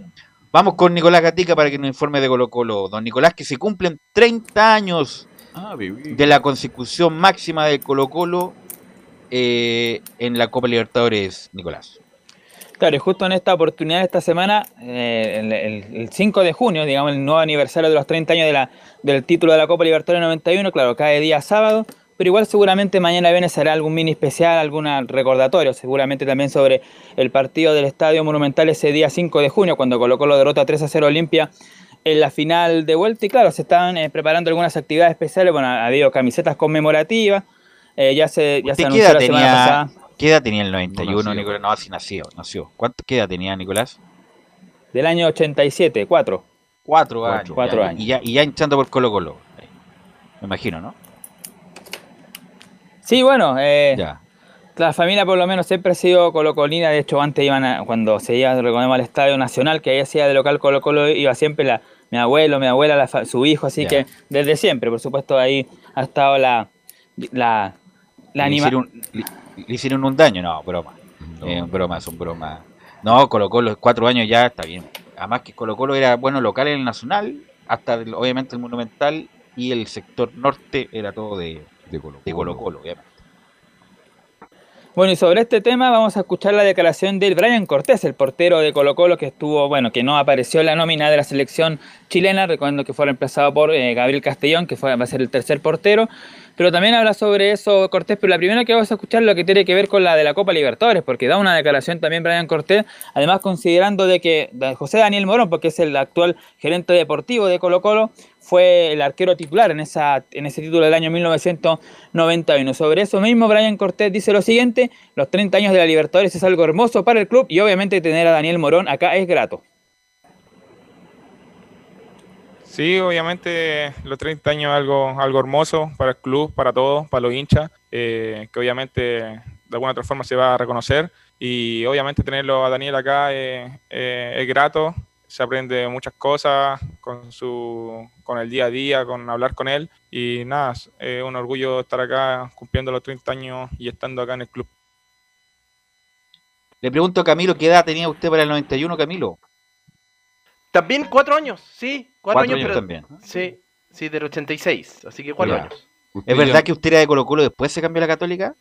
vamos con Nicolás Gatica para que nos informe de Colo Colo. Don Nicolás, que se cumplen 30 años Ah, de la consecución máxima de Colo Colo eh, en la Copa Libertadores, Nicolás. Claro, y justo en esta oportunidad, esta semana, eh, el, el- el 5 de junio, digamos, el nuevo aniversario de los 30 años de la, del título de la Copa Libertadores 91, claro, cae día sábado, pero igual seguramente mañana viene será algún mini especial, algún recordatorio, seguramente también sobre el partido del Estadio Monumental ese día 5 de junio, cuando colocó la derrota 3 a 0 Olimpia en la final de vuelta, y claro, se están eh, preparando algunas actividades especiales, bueno, ha habido camisetas conmemorativas, eh, ya se, ya se ¿Usted qué anunció la semana pasada. Qué edad tenía en el 91, nació. Nicolás? No, así nació, nació. ¿Cuánto qué edad tenía Nicolás? Del año 87, 4. Cuatro, Cuatro. años. Cuatro ya, años. Y ya, y ya hinchando por Colo Colo. Me imagino, ¿no? Sí, bueno, eh, Ya. la familia por lo menos siempre ha sido colocolina, de hecho antes iban a- cuando se iba, recordemos, al Estadio Nacional, que ahí hacía de local Colo Colo, iba siempre la, mi abuelo, mi abuela, la su hijo, así Ya. que desde siempre, por supuesto, ahí ha estado la, la, la le, hicieron, le, le hicieron un daño, no, broma. Eh, broma, son bromas. No, Colo Colo, cuatro años ya está bien. Además que Colo Colo era bueno local en el Nacional, hasta el- obviamente el Monumental, y el sector norte era todo de, de Colo de Colo Colo, obviamente. Bueno, y sobre este tema vamos a escuchar la declaración del Brian Cortés, el portero de Colo Colo que estuvo, bueno, que no apareció en la nómina de la selección chilena, recuerdo que fue reemplazado por eh, Gabriel Castellón, que fue, va a ser el tercer portero. Pero también habla sobre eso Cortés, pero la primera que vamos a escuchar es lo que tiene que ver con la de la Copa Libertadores, porque da una declaración también Brian Cortés, además considerando de que José Daniel Morón, porque es el actual gerente deportivo de Colo Colo, fue el arquero titular en, esa, en ese título del año 1991. Sobre eso mismo, Brian Cortés dice lo siguiente, los 30 años de la Libertadores es algo hermoso para el club y obviamente tener a Daniel Morón acá es grato. Sí, obviamente los 30 años es algo, algo hermoso para el club, para todos, para los hinchas, eh, que obviamente de alguna otra forma se va a reconocer y obviamente tenerlo a Daniel acá eh, eh, es grato, se aprende muchas cosas con, su, con el día a día, con hablar con él y nada, es un orgullo estar acá cumpliendo los 30 años y estando acá en el club. Le pregunto a Camilo, ¿qué edad tenía usted para el 91, Camilo? También cuatro años, sí. Cuatro, años, años pero- también. Sí, sí, del 86, así que cuatro Ya. años. ¿Es verdad que usted era de Colo Colo después se cambió a la Católica?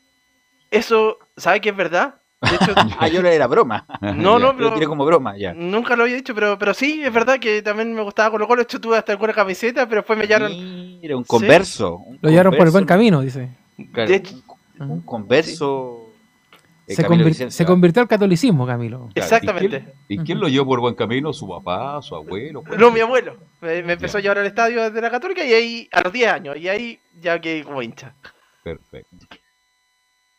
Eso, ¿sabe que es verdad? De hecho, ah, yo no era broma. No, no, Lo pero- tiré como broma, ya. Nunca lo había dicho, pero, pero sí, es verdad que también me gustaba Colo Colo. De hecho, tuve hasta alguna camiseta, pero después me hallaron. Mira, un converso. un Lo llevaron por el buen camino, dice. Claro, De hecho- un, un converso. Eh, Se, convir- se convirtió al catolicismo, Camilo. Claro, Exactamente. ¿Y quién, y quién lo llevó por buen camino? ¿Su papá? ¿Su abuelo? No, mi abuelo. Me, me empezó a llevar al estadio de la Católica y ahí, a los 10 años, y ahí ya quedé como hincha. Perfecto.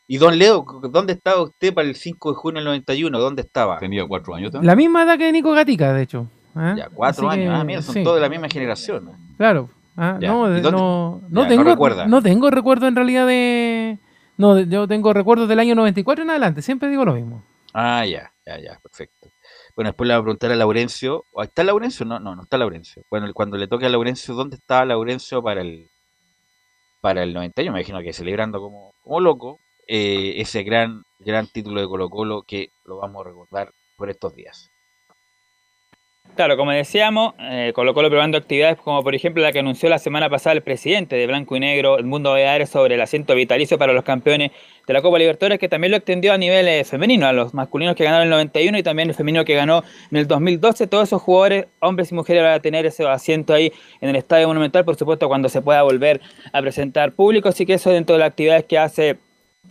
Y don Leo, ¿dónde estaba usted para el 5 de junio del 91? ¿Dónde estaba? Tenía cuatro años también. La misma edad que Nico Gatica, de hecho. ¿ah? Ya, cuatro Así años. que, Ah, mira, son sí, todos de la misma generación. Claro. Ah, Ya. no, ¿Y de- dónde- no, Ya, no no tengo, recuerda. no tengo recuerdo en realidad de... No, yo tengo recuerdos del año 94 en adelante, siempre digo lo mismo. Ah, ya, ya, ya, perfecto. Bueno, después le voy a preguntar a Laurencio. ¿o ¿Está Laurencio? No, no, no está Laurencio. Bueno, cuando le toque a Laurencio, ¿dónde estaba Laurencio para el para el 91? Me imagino que celebrando como, como loco eh, ese gran, gran título de Colo Colo que lo vamos a recordar por estos días. Claro, como decíamos, eh, Colo Colo probando actividades como por ejemplo la que anunció la semana pasada el presidente de Blanco y Negro, el Mundo Baleares, sobre el asiento vitalicio para los campeones de la Copa Libertadores, que también lo extendió a nivel eh, femenino, a los masculinos que ganaron en el 91 y también el femenino que ganó en el 2012. Todos esos jugadores, hombres y mujeres, van a tener ese asiento ahí en el Estadio Monumental, por supuesto, cuando se pueda volver a presentar público. Así que eso dentro de las actividades que hace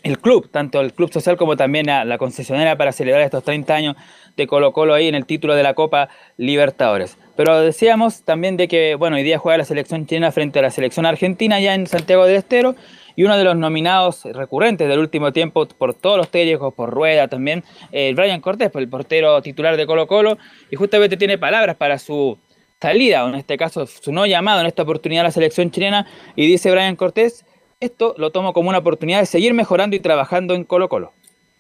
el club, tanto el club social como también la, la concesionaria para celebrar estos 30 años de Colo Colo ahí en el título de la Copa Libertadores. Pero decíamos también de que, bueno, hoy día juega la selección chilena frente a la selección argentina ya en Santiago del Estero y uno de los nominados recurrentes del último tiempo por todos los técnicos, por Rueda también, eh, Brian Cortés, el portero titular de Colo Colo, y justamente tiene palabras para su salida, o en este caso su no llamado en esta oportunidad a la selección chilena, y dice Brian Cortés, esto lo tomo como una oportunidad de seguir mejorando y trabajando en Colo Colo.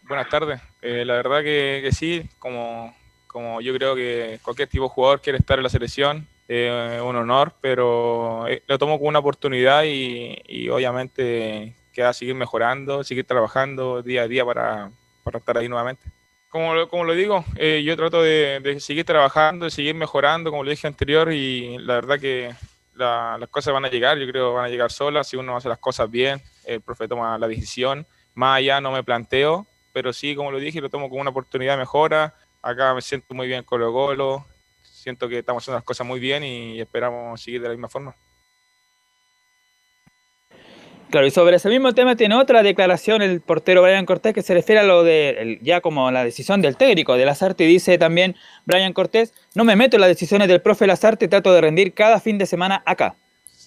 Buenas tardes. Eh, la verdad que, que sí, como, como yo creo que cualquier tipo de jugador quiere estar en la selección, eh, un honor, pero eh, lo tomo como una oportunidad y, y obviamente queda seguir mejorando, seguir trabajando día a día para, para estar ahí nuevamente. Como como lo digo, eh, yo trato de, de seguir trabajando, de seguir mejorando, como lo dije anterior, y la verdad que la- las cosas van a llegar, yo creo que van a llegar solas, si uno hace las cosas bien, el profe toma la decisión, más allá no me planteo, pero sí, como lo dije, lo tomo como una oportunidad de mejora, acá me siento muy bien con Colo Colo, siento que estamos haciendo las cosas muy bien y esperamos seguir de la misma forma. Claro, y sobre ese mismo tema tiene otra declaración el portero Brian Cortés que se refiere a lo de ya como la decisión del técnico de Lazarte y dice también Brian Cortés, no me meto en las decisiones del profe Lazarte, trato de rendir cada fin de semana acá.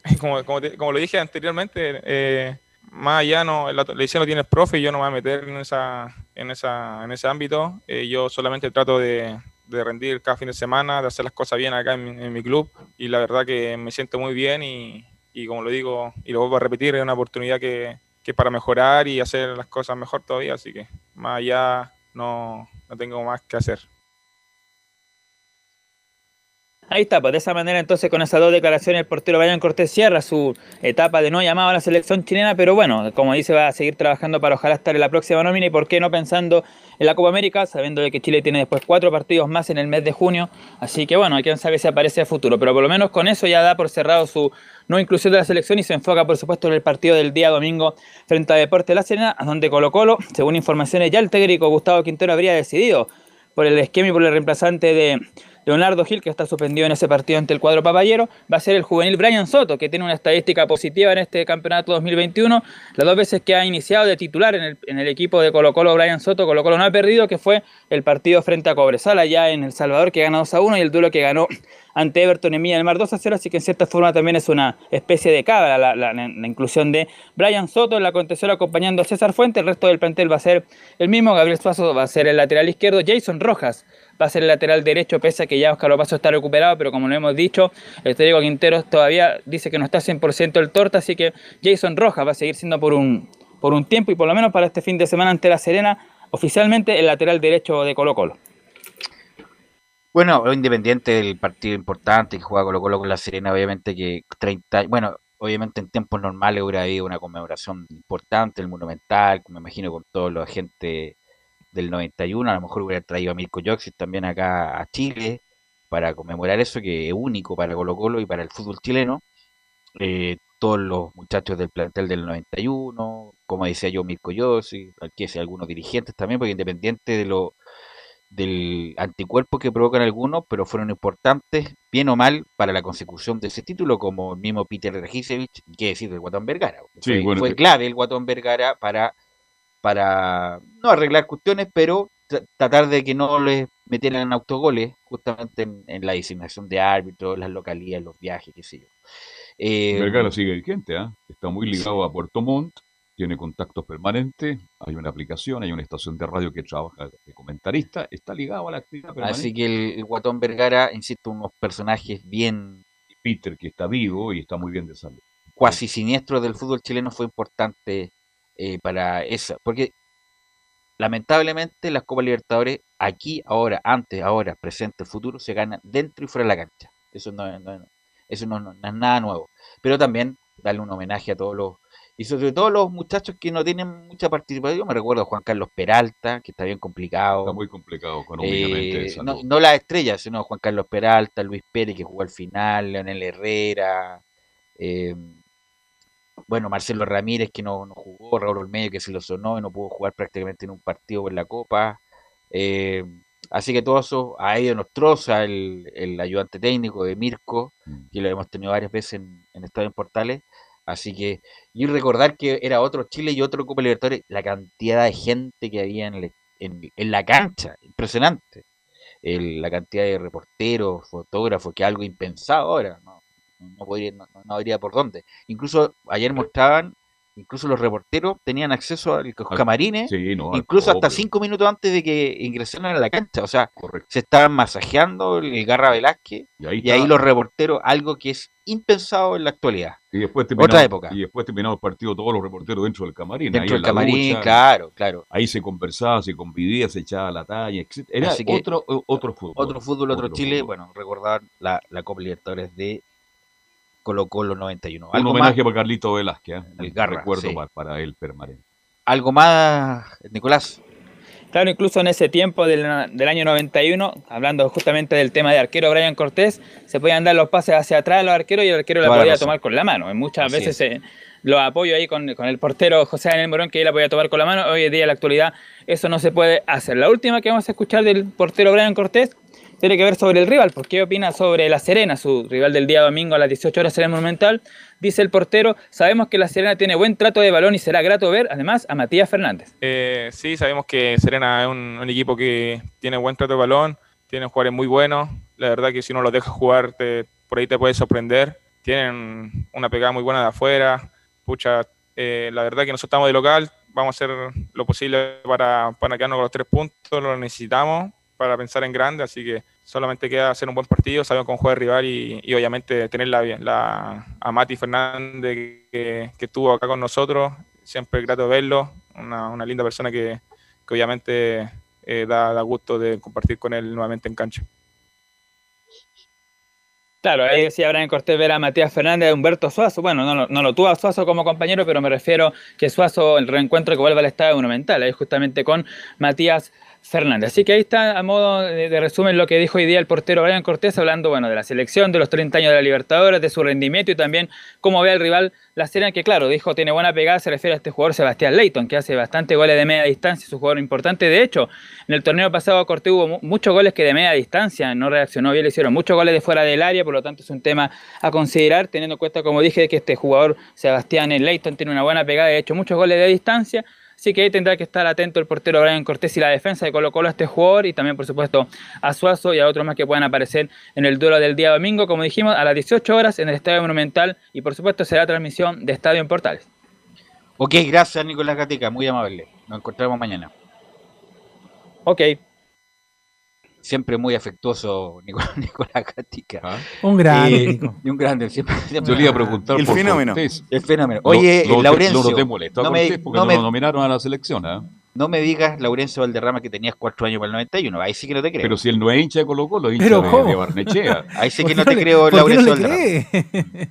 Como, como, te- como lo dije anteriormente, eh, más allá no, la, la decisión lo tiene el profe y yo no me voy a meter en, esa, en, en ese ámbito, Eh, yo solamente trato de, de rendir cada fin de semana, de hacer las cosas bien acá en mi, en mi club y la verdad que me siento muy bien y, y como lo digo y lo vuelvo a repetir, es una oportunidad que, que para mejorar y hacer las cosas mejor todavía, así que más allá no, no tengo más que hacer. Ahí está, pues de esa manera entonces con esas dos declaraciones el portero Brian Cortés cierra su etapa de no llamado a la selección chilena, pero bueno, como dice, va a seguir trabajando para ojalá estar en la próxima nómina y por qué no pensando en la Copa América, sabiendo de que Chile tiene después cuatro partidos más en el mes de junio, así que bueno, quién sabe si aparece a futuro, pero por lo menos con eso ya da por cerrado su no inclusión de la selección y se enfoca por supuesto en el partido del día domingo frente a Deporte La Serena, donde Colo Colo, según informaciones ya el técnico Gustavo Quintero habría decidido por el esquema y por el reemplazante de Leonardo Gil, que está suspendido en ese partido ante el cuadro papayero, va a ser el juvenil Brian Soto, que tiene una estadística positiva en este campeonato 2021. Las dos veces que ha iniciado de titular en el, equipo de Colo Colo Brian Soto, Colo Colo no ha perdido, que fue el partido frente a Cobresal allá en El Salvador, que gana 2 a 1, y el duelo que ganó ante Everton en Milla del Mar 2 a 0, así que en cierta forma también es una especie de cábala la, la- la inclusión de Brian Soto en la contención acompañando a César Fuente, el resto del plantel va a ser el mismo, Gabriel Suazo va a ser el lateral izquierdo, Jason Rojas va a ser el lateral derecho, pese a que ya Oscar Opaso está recuperado, pero como lo hemos dicho, el técnico Quinteros todavía dice que no está 100% el torta, así que Jason Rojas va a seguir siendo por un, por un tiempo y por lo menos para este fin de semana ante La Serena, oficialmente el lateral derecho de Colo Colo. Bueno, independiente del partido importante que juega Colo Colo con la Serena, obviamente que 30, bueno, obviamente en tiempos normales hubiera habido una conmemoración importante, el Monumental, me imagino con toda la gente del 91, a lo mejor hubiera traído a Mirko Joxic también acá a Chile para conmemorar eso que es único para Colo Colo y para el fútbol chileno. Eh, todos los muchachos del plantel del 91, como decía yo, Mirko Joxic, aquí hay algunos dirigentes también, porque independiente de lo del anticuerpo que provocan algunos, pero fueron importantes, bien o mal, para la consecución de ese título, como el mismo Peter Regisevich, y qué decir del Guatón Vergara. Sí, fue, bueno, fue que- clave el Guatón Vergara para, para no arreglar cuestiones, pero tra- tratar de que no les metieran autogoles, justamente en, en la designación de árbitros, las localidades, los viajes, qué sé yo. Eh, Vergara sigue vigente, ¿ah? está muy ligado a Puerto Montt, tiene contactos permanentes, hay una aplicación, hay una estación de radio que trabaja de comentarista, está ligado a la actividad permanente. Así que el, el Guatón Vergara, insisto, unos personajes bien Peter, que está vivo y está muy bien de salud. cuasi siniestros del fútbol chileno, fue importante eh, para eso. Porque lamentablemente las Copas Libertadores, aquí, ahora, antes, ahora, presente, futuro, se ganan dentro y fuera de la cancha. Eso no, es- no es- eso no, no- no es nada nuevo. Pero también darle un homenaje a todos los, y sobre todo los muchachos que no tienen mucha participación. Yo me recuerdo a Juan Carlos Peralta, que está bien complicado. Está muy complicado económicamente. Eh, no, no las estrellas, sino Juan Carlos Peralta, Luis Pérez, que jugó al final, Leonel Herrera, eh, bueno, Marcelo Ramírez, que no, no jugó, Raúl Olmedo, que se lo sonó y no pudo jugar prácticamente en un partido en la Copa. eh, así que todo eso, a Edo Nostroza, el, el ayudante técnico de Mirko, que lo hemos tenido varias veces en, en Estadio en Portales. Así que, y recordar que era otro Chile y otro Copa Libertadores, la cantidad de gente que había en, el- en, en la cancha, impresionante. El- la cantidad de reporteros, fotógrafos, que es algo impensado ahora, no, no, podría, no, no habría por dónde. Incluso ayer mostraban, incluso los reporteros tenían acceso a los camarines, Sí, no, al- incluso hasta cinco minutos antes de que ingresaran a la cancha. O sea, se estaban masajeando el Garra Velázquez Y ahí y ahí está. los reporteros, algo que es impensado en la actualidad. Y después Otra época. Y después terminamos el partido todos los reporteros dentro del camarín. Dentro del camarín, ducha. claro, claro. Ahí se conversaba, se convivía, se echaba la talla, etc. Era Así que- otro, otro fútbol. Otro fútbol, otro, Chile. fútbol. Bueno, recordar la, la Copa Libertadores de Colo Colo 91. Un ¿Algo homenaje más, para Carlito Velázquez. ¿eh? El Un Garra, recuerdo sí. para, para él permanente. algo más, Nicolás? Claro, incluso en ese tiempo del, del año 91, hablando justamente del tema de arquero Brian Cortés, se podían dar los pases hacia atrás a los arqueros y el arquero la Toda la podía tomar con la mano. Muchas Así veces eh, lo apoyo ahí con, con el portero José Daniel Morón, que él la podía tomar con la mano. Hoy en día, en la actualidad, eso no se puede hacer. La última que vamos a escuchar del portero Brian Cortés tiene que ver sobre el rival, porque qué opina sobre La Serena, su rival del día domingo a las 18 horas en el Monumental. Dice el portero, sabemos que La Serena tiene buen trato de balón y será grato ver además a Matías Fernández. Eh, sí, sabemos que Serena es un, equipo que tiene buen trato de balón, tiene jugadores muy buenos. La verdad que si no los dejas jugar, te- por ahí te puede sorprender. Tienen una pegada muy buena de afuera. Pucha, eh, la verdad que nosotros estamos de local, vamos a hacer lo posible para, para quedarnos con los tres puntos, lo necesitamos para pensar en grande, así que solamente queda hacer un buen partido, sabemos cómo juega el rival y, obviamente tener la, la, a Mati Fernández que, estuvo acá con nosotros, siempre grato verlo, una, linda persona que, obviamente eh, da, gusto de compartir con él nuevamente en cancha. Claro, ahí decía Brian Cortés ver a Matías Fernández, Humberto Suazo. Bueno, no, lo- tuvo a Suazo como compañero, pero me refiero que Suazo, el reencuentro que vuelve al Estadio Monumental, ahí justamente con Matías Fernández. Así que ahí está, a modo de, resumen, lo que dijo hoy día el portero Brian Cortés, hablando bueno, de la selección, de los 30 años de la Libertadores, de su rendimiento y también cómo ve al rival la Serena, que claro, dijo tiene buena pegada, se refiere a este jugador Sebastián Leighton, que hace bastante goles de media distancia, es un jugador importante. De hecho, en el torneo pasado Cortés hubo mu- muchos goles que de media distancia no reaccionó bien, le hicieron muchos goles de fuera del área, por lo tanto es un tema a considerar, teniendo en cuenta, como dije, que este jugador Sebastián Leighton tiene una buena pegada, de hecho muchos goles de distancia. Así que ahí tendrá que estar atento el portero Brian Cortés y la defensa de Colo Colo a este jugador y también, por supuesto, a Suazo y a otros más que puedan aparecer en el duelo del día domingo, como dijimos, a las 18 horas en el Estadio Monumental y, por supuesto, será transmisión de Estadio en Portales. Ok, gracias Nicolás Gatica, muy amable. Nos encontramos mañana. Ok. Siempre muy afectuoso Nicolás, Nicolás Gatica. Un grande, Eh, Nico. y un grande, siempre. siempre- Yo le iba a preguntar El por fenómeno. Cortés. El fenómeno. Lo- Oye, lo, Laurencio. Lo noté molesto a no me- Cortés porque no no, me- lo nominaron a la selección. ¿ah? No me digas, Laurencio Valderrama, que tenías cuatro años para el 91. Ahí sí que no te creo. Pero si él no es hincha de Colo Colo, es hincha Pero de, Barnechea. Ahí sí ¿Por que no te no le- creo, no Laurencio le Valderrama.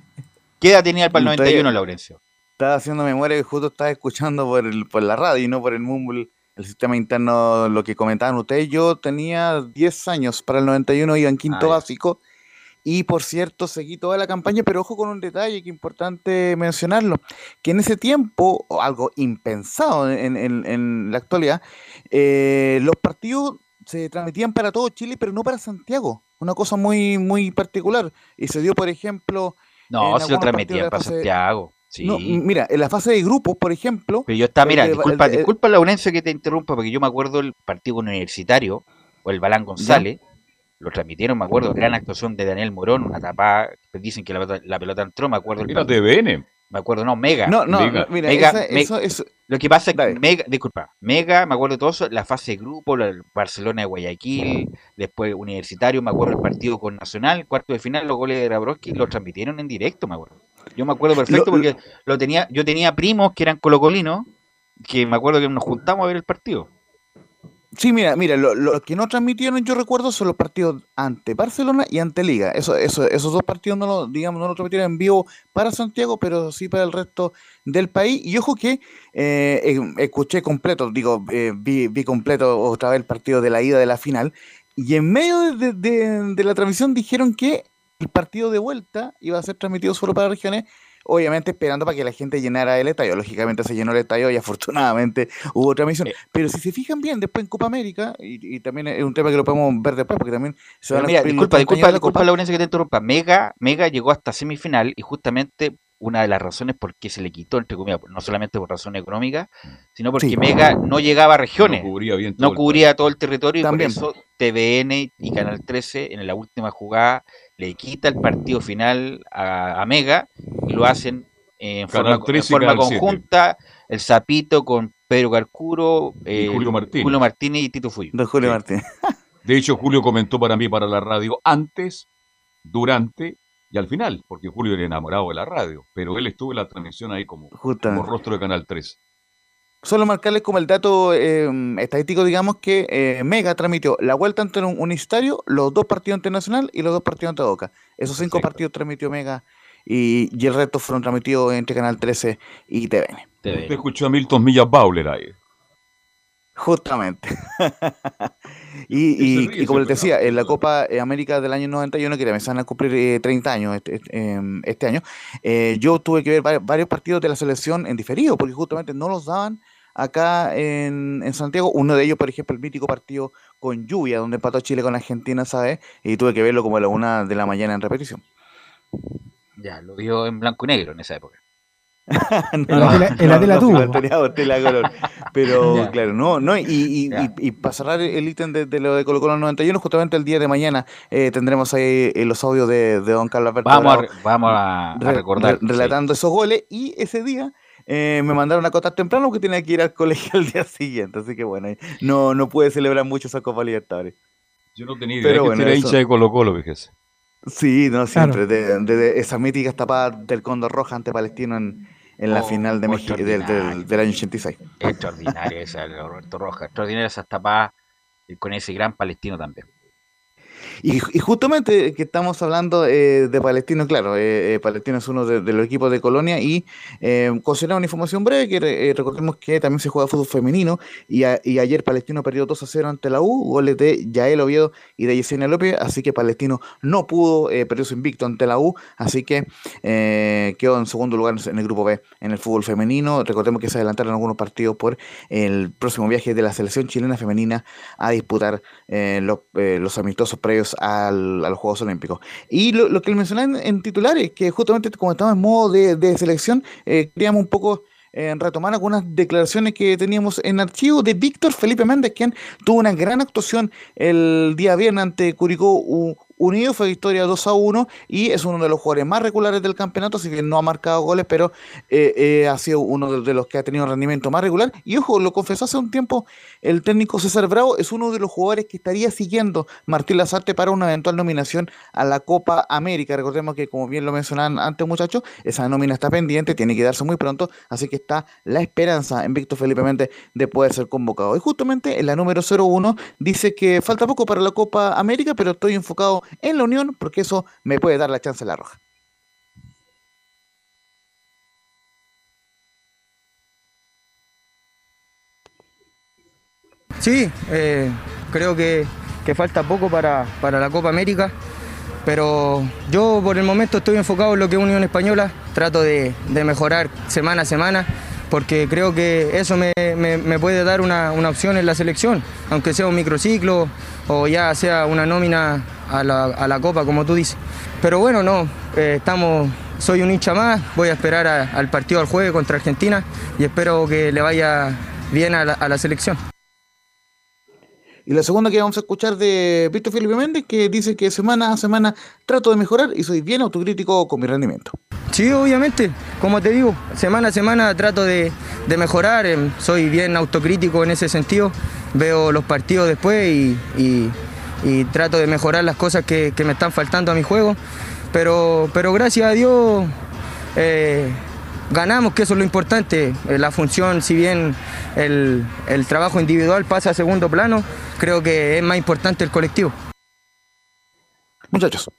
¿Qué edad tenía para el 91, Laurencio? Estaba haciendo memoria que justo estaba escuchando por, el, por la radio y no por el Mumble, el sistema interno, lo que comentaban ustedes. Yo tenía 10 años para el 91, iba en quinto Ah, ya. básico. Y por cierto, seguí toda la campaña, pero ojo con un detalle que es importante mencionarlo, que en ese tiempo, algo impensado en, en- en la actualidad, eh, los partidos se transmitían para todo Chile, pero no para Santiago. Una cosa muy, muy particular. Y se dio, por ejemplo... No, se lo transmitían para Santiago. Sí. No, mira, en la fase de grupos, por ejemplo... Pero yo estaba, mira, el de- disculpa, el disculpa Laurencio que te interrumpa, porque yo me acuerdo el partido con Universitario, o el Balán González, lo transmitieron, me acuerdo, gran actuación de Daniel Morón, una tapada, dicen que la, pelota- la pelota entró, me acuerdo. el partido. TVN. Me acuerdo, no, Mega. No, no, Mega. mira, Mega, esa- eso, eso- Lo que pasa es que Mega, disculpa, Mega, me acuerdo de todo eso, la fase de grupo, el Barcelona de Guayaquil, después Universitario, me acuerdo el partido con Nacional, cuarto de final, los goles de Grabowski, lo transmitieron en directo, me acuerdo. Yo me acuerdo perfecto Lo- porque lo tenía, yo tenía primos que eran colocolinos, que me acuerdo que nos juntamos a ver el partido. Sí, mira, mira, lo, lo que no transmitieron, yo recuerdo, son los partidos ante Barcelona y ante Liga. Eso, eso, esos dos partidos no lo, digamos, no lo transmitieron en vivo para Santiago, pero sí para el resto del país. Y ojo que eh, eh, escuché completo, digo, eh, vi, vi completo otra vez el partido de la ida de la final. Y en medio de, de- de la transmisión dijeron que el partido de vuelta iba a ser transmitido solo para regiones. Obviamente esperando para que la gente llenara el estadio. Lógicamente se llenó el estadio y afortunadamente hubo transmisión. Eh. Pero si se fijan bien, después en Copa América, y, y también es un tema que lo podemos ver después, porque también se van a mira, los disculpa, 30 años disculpa, de la Copa. Laurencio, que te interrumpa. Mega, Mega llegó hasta semifinal y justamente una de las razones por qué se le quitó, entre comillas, no solamente por razones económicas, sino porque Sí. Mega no llegaba a regiones, No cubría bien todo no el cubría todo el territorio y También. por eso TVN y Canal 13 en la última jugada le quita el partido final a, a Mega y lo hacen en Canal forma, en 13 y forma Canal 7. conjunta, el Zapito con Pedro Carcuro, Y eh, Julio Martínez. Julio Martínez y Tito Fuyo. Don Julio Sí. Martínez. De hecho, Julio comentó para mí, para la radio, antes, durante y al final, porque Julio era enamorado de la radio, pero él estuvo en la transmisión ahí como, como rostro de Canal 3. Solo marcarles como el dato eh, estadístico, digamos que eh, Mega transmitió la vuelta ante un universitario, los dos partidos internacional y los dos partidos ante Boca. Esos cinco Perfecto. partidos transmitió Mega y, y el resto fueron transmitidos entre Canal 13 y TVN. Usted escuchó a Milton Millas Bauler ahí. Justamente. y, y- como les decía, en la Copa América del año 91, que también se van a cumplir eh, 30 años este, este, em, este año, eh, yo tuve que ver varios, varios partidos de la selección en diferido, porque justamente no los daban acá en, en Santiago. Uno de ellos, por ejemplo, el mítico partido con lluvia, donde empató Chile con Argentina, ¿sabes? Y tuve que verlo como a la una de la mañana en repetición. Ya, lo vio en blanco y negro en esa época. En la tela- en la tela no, no, tela color. Pero Ya. claro, no, no, y, y, Ya. y- y para cerrar el ítem de, de lo de Colo Colo 91, justamente el día de mañana eh, tendremos ahí eh, los audios de, de Don Carlos Alberto Vamos a, Bravo vamos a, a re- recordar. re- relatando esos goles, y ese día eh, me mandaron a acotar temprano porque tenía que ir al colegio al día siguiente, así que bueno, no, no pude celebrar mucho esa Copa Libertadores. Yo no tenía idea Pero que bueno, era eso- hincha de Colo Colo, fíjese. Sí, no, Claro. siempre, de, de- de esas míticas tapadas del Condor Roja ante Palestino en, en la Oh, final de México del, del, del año 86. Extraordinaria esa Roberto Rojas. Extraordinaria esas tapadas eh, con ese gran palestino también. Y, justamente que estamos hablando eh, de Palestino, claro, eh, eh, Palestino es uno de, los equipos de Colonia y eh, una información breve que eh, recordemos que también se juega fútbol femenino y, ayer Palestino perdió 2 a 0 ante la U, goles de Yael Oviedo y de Yesenia López, así que Palestino no pudo, eh, perdió su invicto ante la U, así que quedó en segundo lugar en el grupo B en el fútbol femenino. Recordemos que se adelantaron algunos partidos por el próximo viaje de la selección chilena femenina a disputar los, los amistosos previos al- a los Juegos Olímpicos. Y lo, lo que mencionaba en, en titulares, que justamente como estamos en modo de, de selección, eh, queríamos un poco eh, retomar algunas declaraciones que teníamos en archivo de Víctor Felipe Méndez, quien tuvo una gran actuación el día viernes ante Curicó U- Unido, fue victoria 2 a 1 y es uno de los jugadores más regulares del campeonato, si bien no ha marcado goles, pero eh, ha sido uno de, de los que ha tenido un rendimiento más regular. Y ojo, lo confesó hace un tiempo el técnico César Bravo, es uno de los jugadores que estaría siguiendo Martín Lazarte para una eventual nominación a la Copa América. Recordemos que, como bien lo mencionaban antes, muchachos, esa nómina está pendiente, tiene que darse muy pronto, así que está la esperanza en Víctor Felipe Méndez de poder ser convocado. Y justamente en la número 01 dice que falta poco para la Copa América, pero estoy enfocado en la Unión porque eso me puede dar la chance en la roja. Sí, eh, creo que, que falta poco para, para la Copa América, pero yo por el momento estoy enfocado en lo que es Unión Española, trato de, de mejorar semana a semana, porque creo que eso me, me- puede dar una, una opción en la selección, aunque sea un microciclo o ya sea una nómina a la, a la Copa, como tú dices. Pero bueno, no, eh, estamos, soy un hincha más, voy a esperar al partido al jueves contra Argentina y espero que le vaya bien a la- a la selección. Y la segunda que vamos a escuchar de Víctor Felipe Méndez, que dice que semana a semana trato de mejorar y soy bien autocrítico con mi rendimiento. Sí, obviamente, como te digo, semana a semana trato de, de mejorar, em, soy bien autocrítico en ese sentido, veo los partidos después y, y- trato de mejorar las cosas que, que me están faltando a mi juego, pero, pero gracias a Dios eh, ganamos, que eso es lo importante, Eh, la función, si bien el, el trabajo individual pasa a segundo plano, creo que es más importante el colectivo. Muchachos.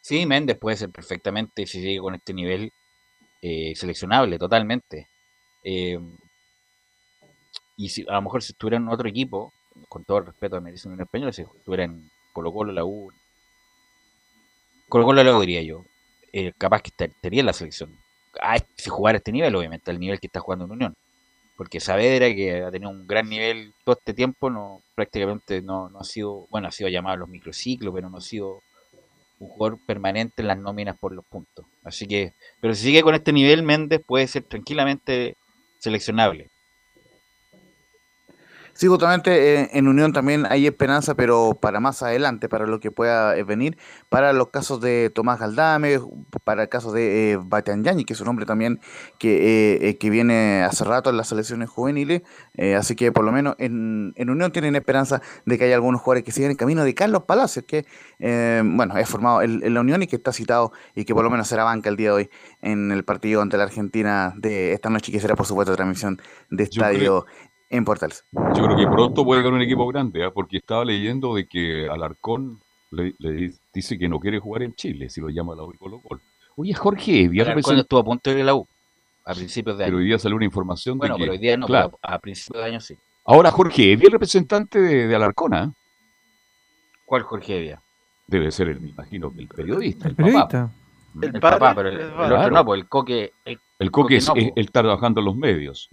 Sí, Méndez puede ser perfectamente, si sigue con este nivel, eh, seleccionable totalmente. Eh, y si a lo mejor si estuviera en otro equipo, con todo el respeto a Merece Unión Española, si estuviera en Colo Colo, la U, Colo Colo, la U diría yo, eh, capaz que estar- estaría en la selección. Si jugara a este nivel, obviamente, al nivel que está jugando en Unión. Porque Saavedra, que ha tenido un gran nivel todo este tiempo, no prácticamente no, no ha sido, bueno, ha sido llamado a los microciclos, pero no ha sido un jugador permanente en las nóminas por los puntos. Así que, pero si sigue con este nivel, Méndez puede ser tranquilamente seleccionable. Sí, justamente eh, en Unión también hay esperanza, pero para más adelante, para lo que pueda eh, venir, para los casos de Tomás Galdame, para el caso de eh, Batianyani, que es un hombre también que, eh, eh, que viene hace rato en las selecciones juveniles, así que por lo menos en, en Unión tienen esperanza de que haya algunos jugadores que sigan el camino de Carlos Palacios, que eh, bueno, es formado en, en la Unión y que está citado y que por lo menos será banca el día de hoy en el partido ante la Argentina de esta noche, que será por supuesto transmisión de estadio en Portales. Yo creo que pronto puede haber un equipo grande, ¿ah? porque estaba leyendo de que Alarcón le, le dice que no quiere jugar en Chile, si lo llama la U y Colo Colo. Oye, Jorge Evia Alarcón representa- estuvo a punto de ir a la U a principios de pero año. hoy día salió una información Bueno, de que... pero hoy día no, claro. pero a principios de año sí. Ahora Jorge Evia, el representante de, de Alarcón, ¿ah? ¿Cuál Jorge Evia? Debe ser, el, me imagino, el periodista, el, periodista. papá. El, papá, pero el, el otro Claro. no, pues el coque. El, El Coque es, no, es- pues. él está trabajando en los medios.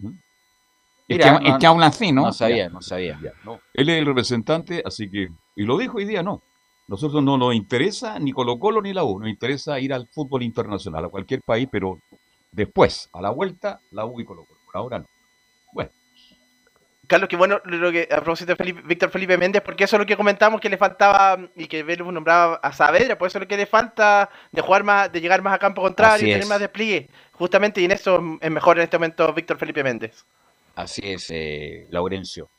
Es que, no- es que aún así, ¿no? no sabía, Ya. no sabía. Ya, no. Él es el representante, así que, y lo dijo hoy día, no. Nosotros no nos interesa ni Colo Colo ni la U, nos interesa ir al fútbol internacional, a cualquier país, pero después, a la vuelta, la U y Colo Colo. Por ahora no. Bueno, Carlos, que bueno, lo que a propósito de Felipe- Víctor Felipe Méndez, porque eso es lo que comentamos que le faltaba y que Vélez nombraba a Saavedra, por eso es lo que le falta de jugar más, de llegar más a campo contrario, Así y tener es. más despliegue. Justamente, y en eso es mejor en este momento Víctor Felipe Méndez. Así es, eh, Laurencio.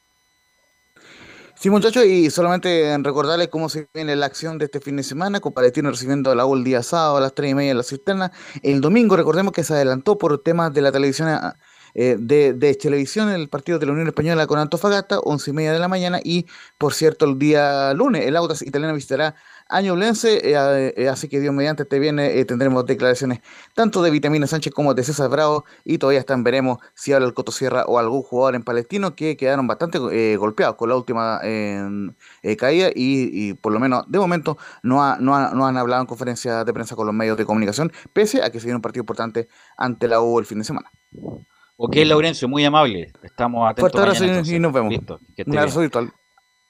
Sí, muchachos, y solamente recordarles cómo se viene la acción de este fin de semana, con Palestino recibiendo a la U el día sábado a las 3 y media en la cisterna. El domingo, recordemos que se adelantó por temas de la televisión a- eh, de, televisión, el partido de la Unión Española con Antofagasta, once y media de la mañana. Y por cierto, el día lunes, el Autas Italiano visitará Añoblense, eh, eh, así que Dios mediante este viene eh, tendremos declaraciones tanto de Vitamina Sánchez como de César Bravo y todavía están veremos si habla el Coto Sierra o algún jugador en Palestino que quedaron bastante eh, golpeados con la última caída y, y por lo menos de momento no, ha- no, ha- no han hablado en conferencia de prensa con los medios de comunicación pese a que se viene un partido importante ante la U el fin de semana. Ok, Laurencio, muy amable. Estamos atentos. Fuerte abrazo y- nos vemos. Listo, que esté Un abrazo virtual.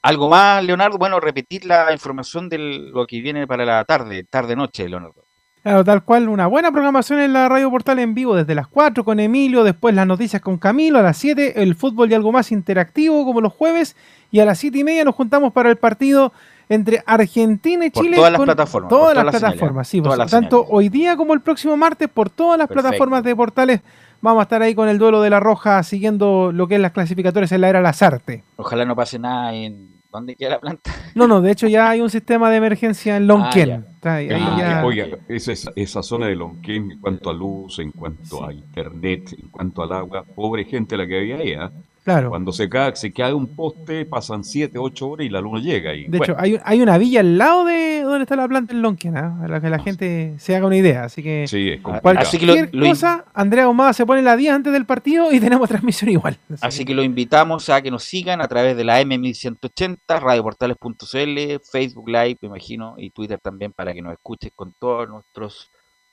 ¿Algo más, Leonardo? Bueno, repetir la información de lo que viene para la tarde, tarde-noche, Leonardo. Claro, tal cual, una buena programación en la Radio Portal en vivo desde las 4 con Emilio, después las noticias con Camilo, a las 7 el fútbol y algo más interactivo como los jueves, y a las 7 y media nos juntamos para el partido entre Argentina y Por Chile. todas las con plataformas, Todas por las todas las señales, plataformas, sí, todas pues, las tanto hoy día como el próximo martes, por todas las Perfecto. plataformas de portales. Vamos a estar ahí con el duelo de la Roja siguiendo lo que es las clasificatorias en la era Lazarte. Ojalá no pase nada en... ¿Dónde queda la planta? No, no, de hecho ya hay un sistema de emergencia en Lonquén. ya. Ahí- Ah, ya- Oiga, esa, esa, esa zona de Lonquén, en cuanto a luz, en cuanto a internet, en cuanto al agua, pobre gente la que había ahí. ¿ah? Claro. Cuando se cae, se cae un poste, pasan 7, 8 horas y la luna llega. Y, De bueno, hecho, hay, hay una villa al lado de donde está la planta en Lonquén, ¿ah? para que la gente se haga una idea. Así que, sí, es complicado. cualquier Así que lo- lo in- cosa, Andrea Ahumada se pone la 10 antes del partido y tenemos transmisión igual. Así que lo invitamos a que nos sigan a través de la M1180, radioportales.cl, Facebook Live, me imagino, y Twitter también para que nos escuches con todos nuestros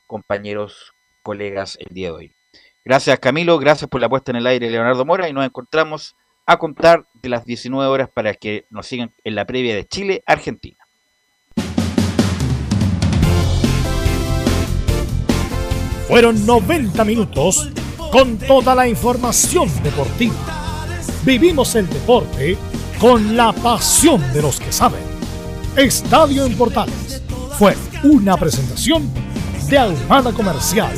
compañeros, colegas el día de hoy. Gracias Camilo, gracias por la puesta en el aire Leonardo Mora y nos encontramos a contar de las 19 horas para que nos sigan en la previa de Chile-Argentina. Fueron 90 minutos con toda la información deportiva. Vivimos el deporte con la pasión de los que saben. Estadio en fue una presentación de Ahumada Comercial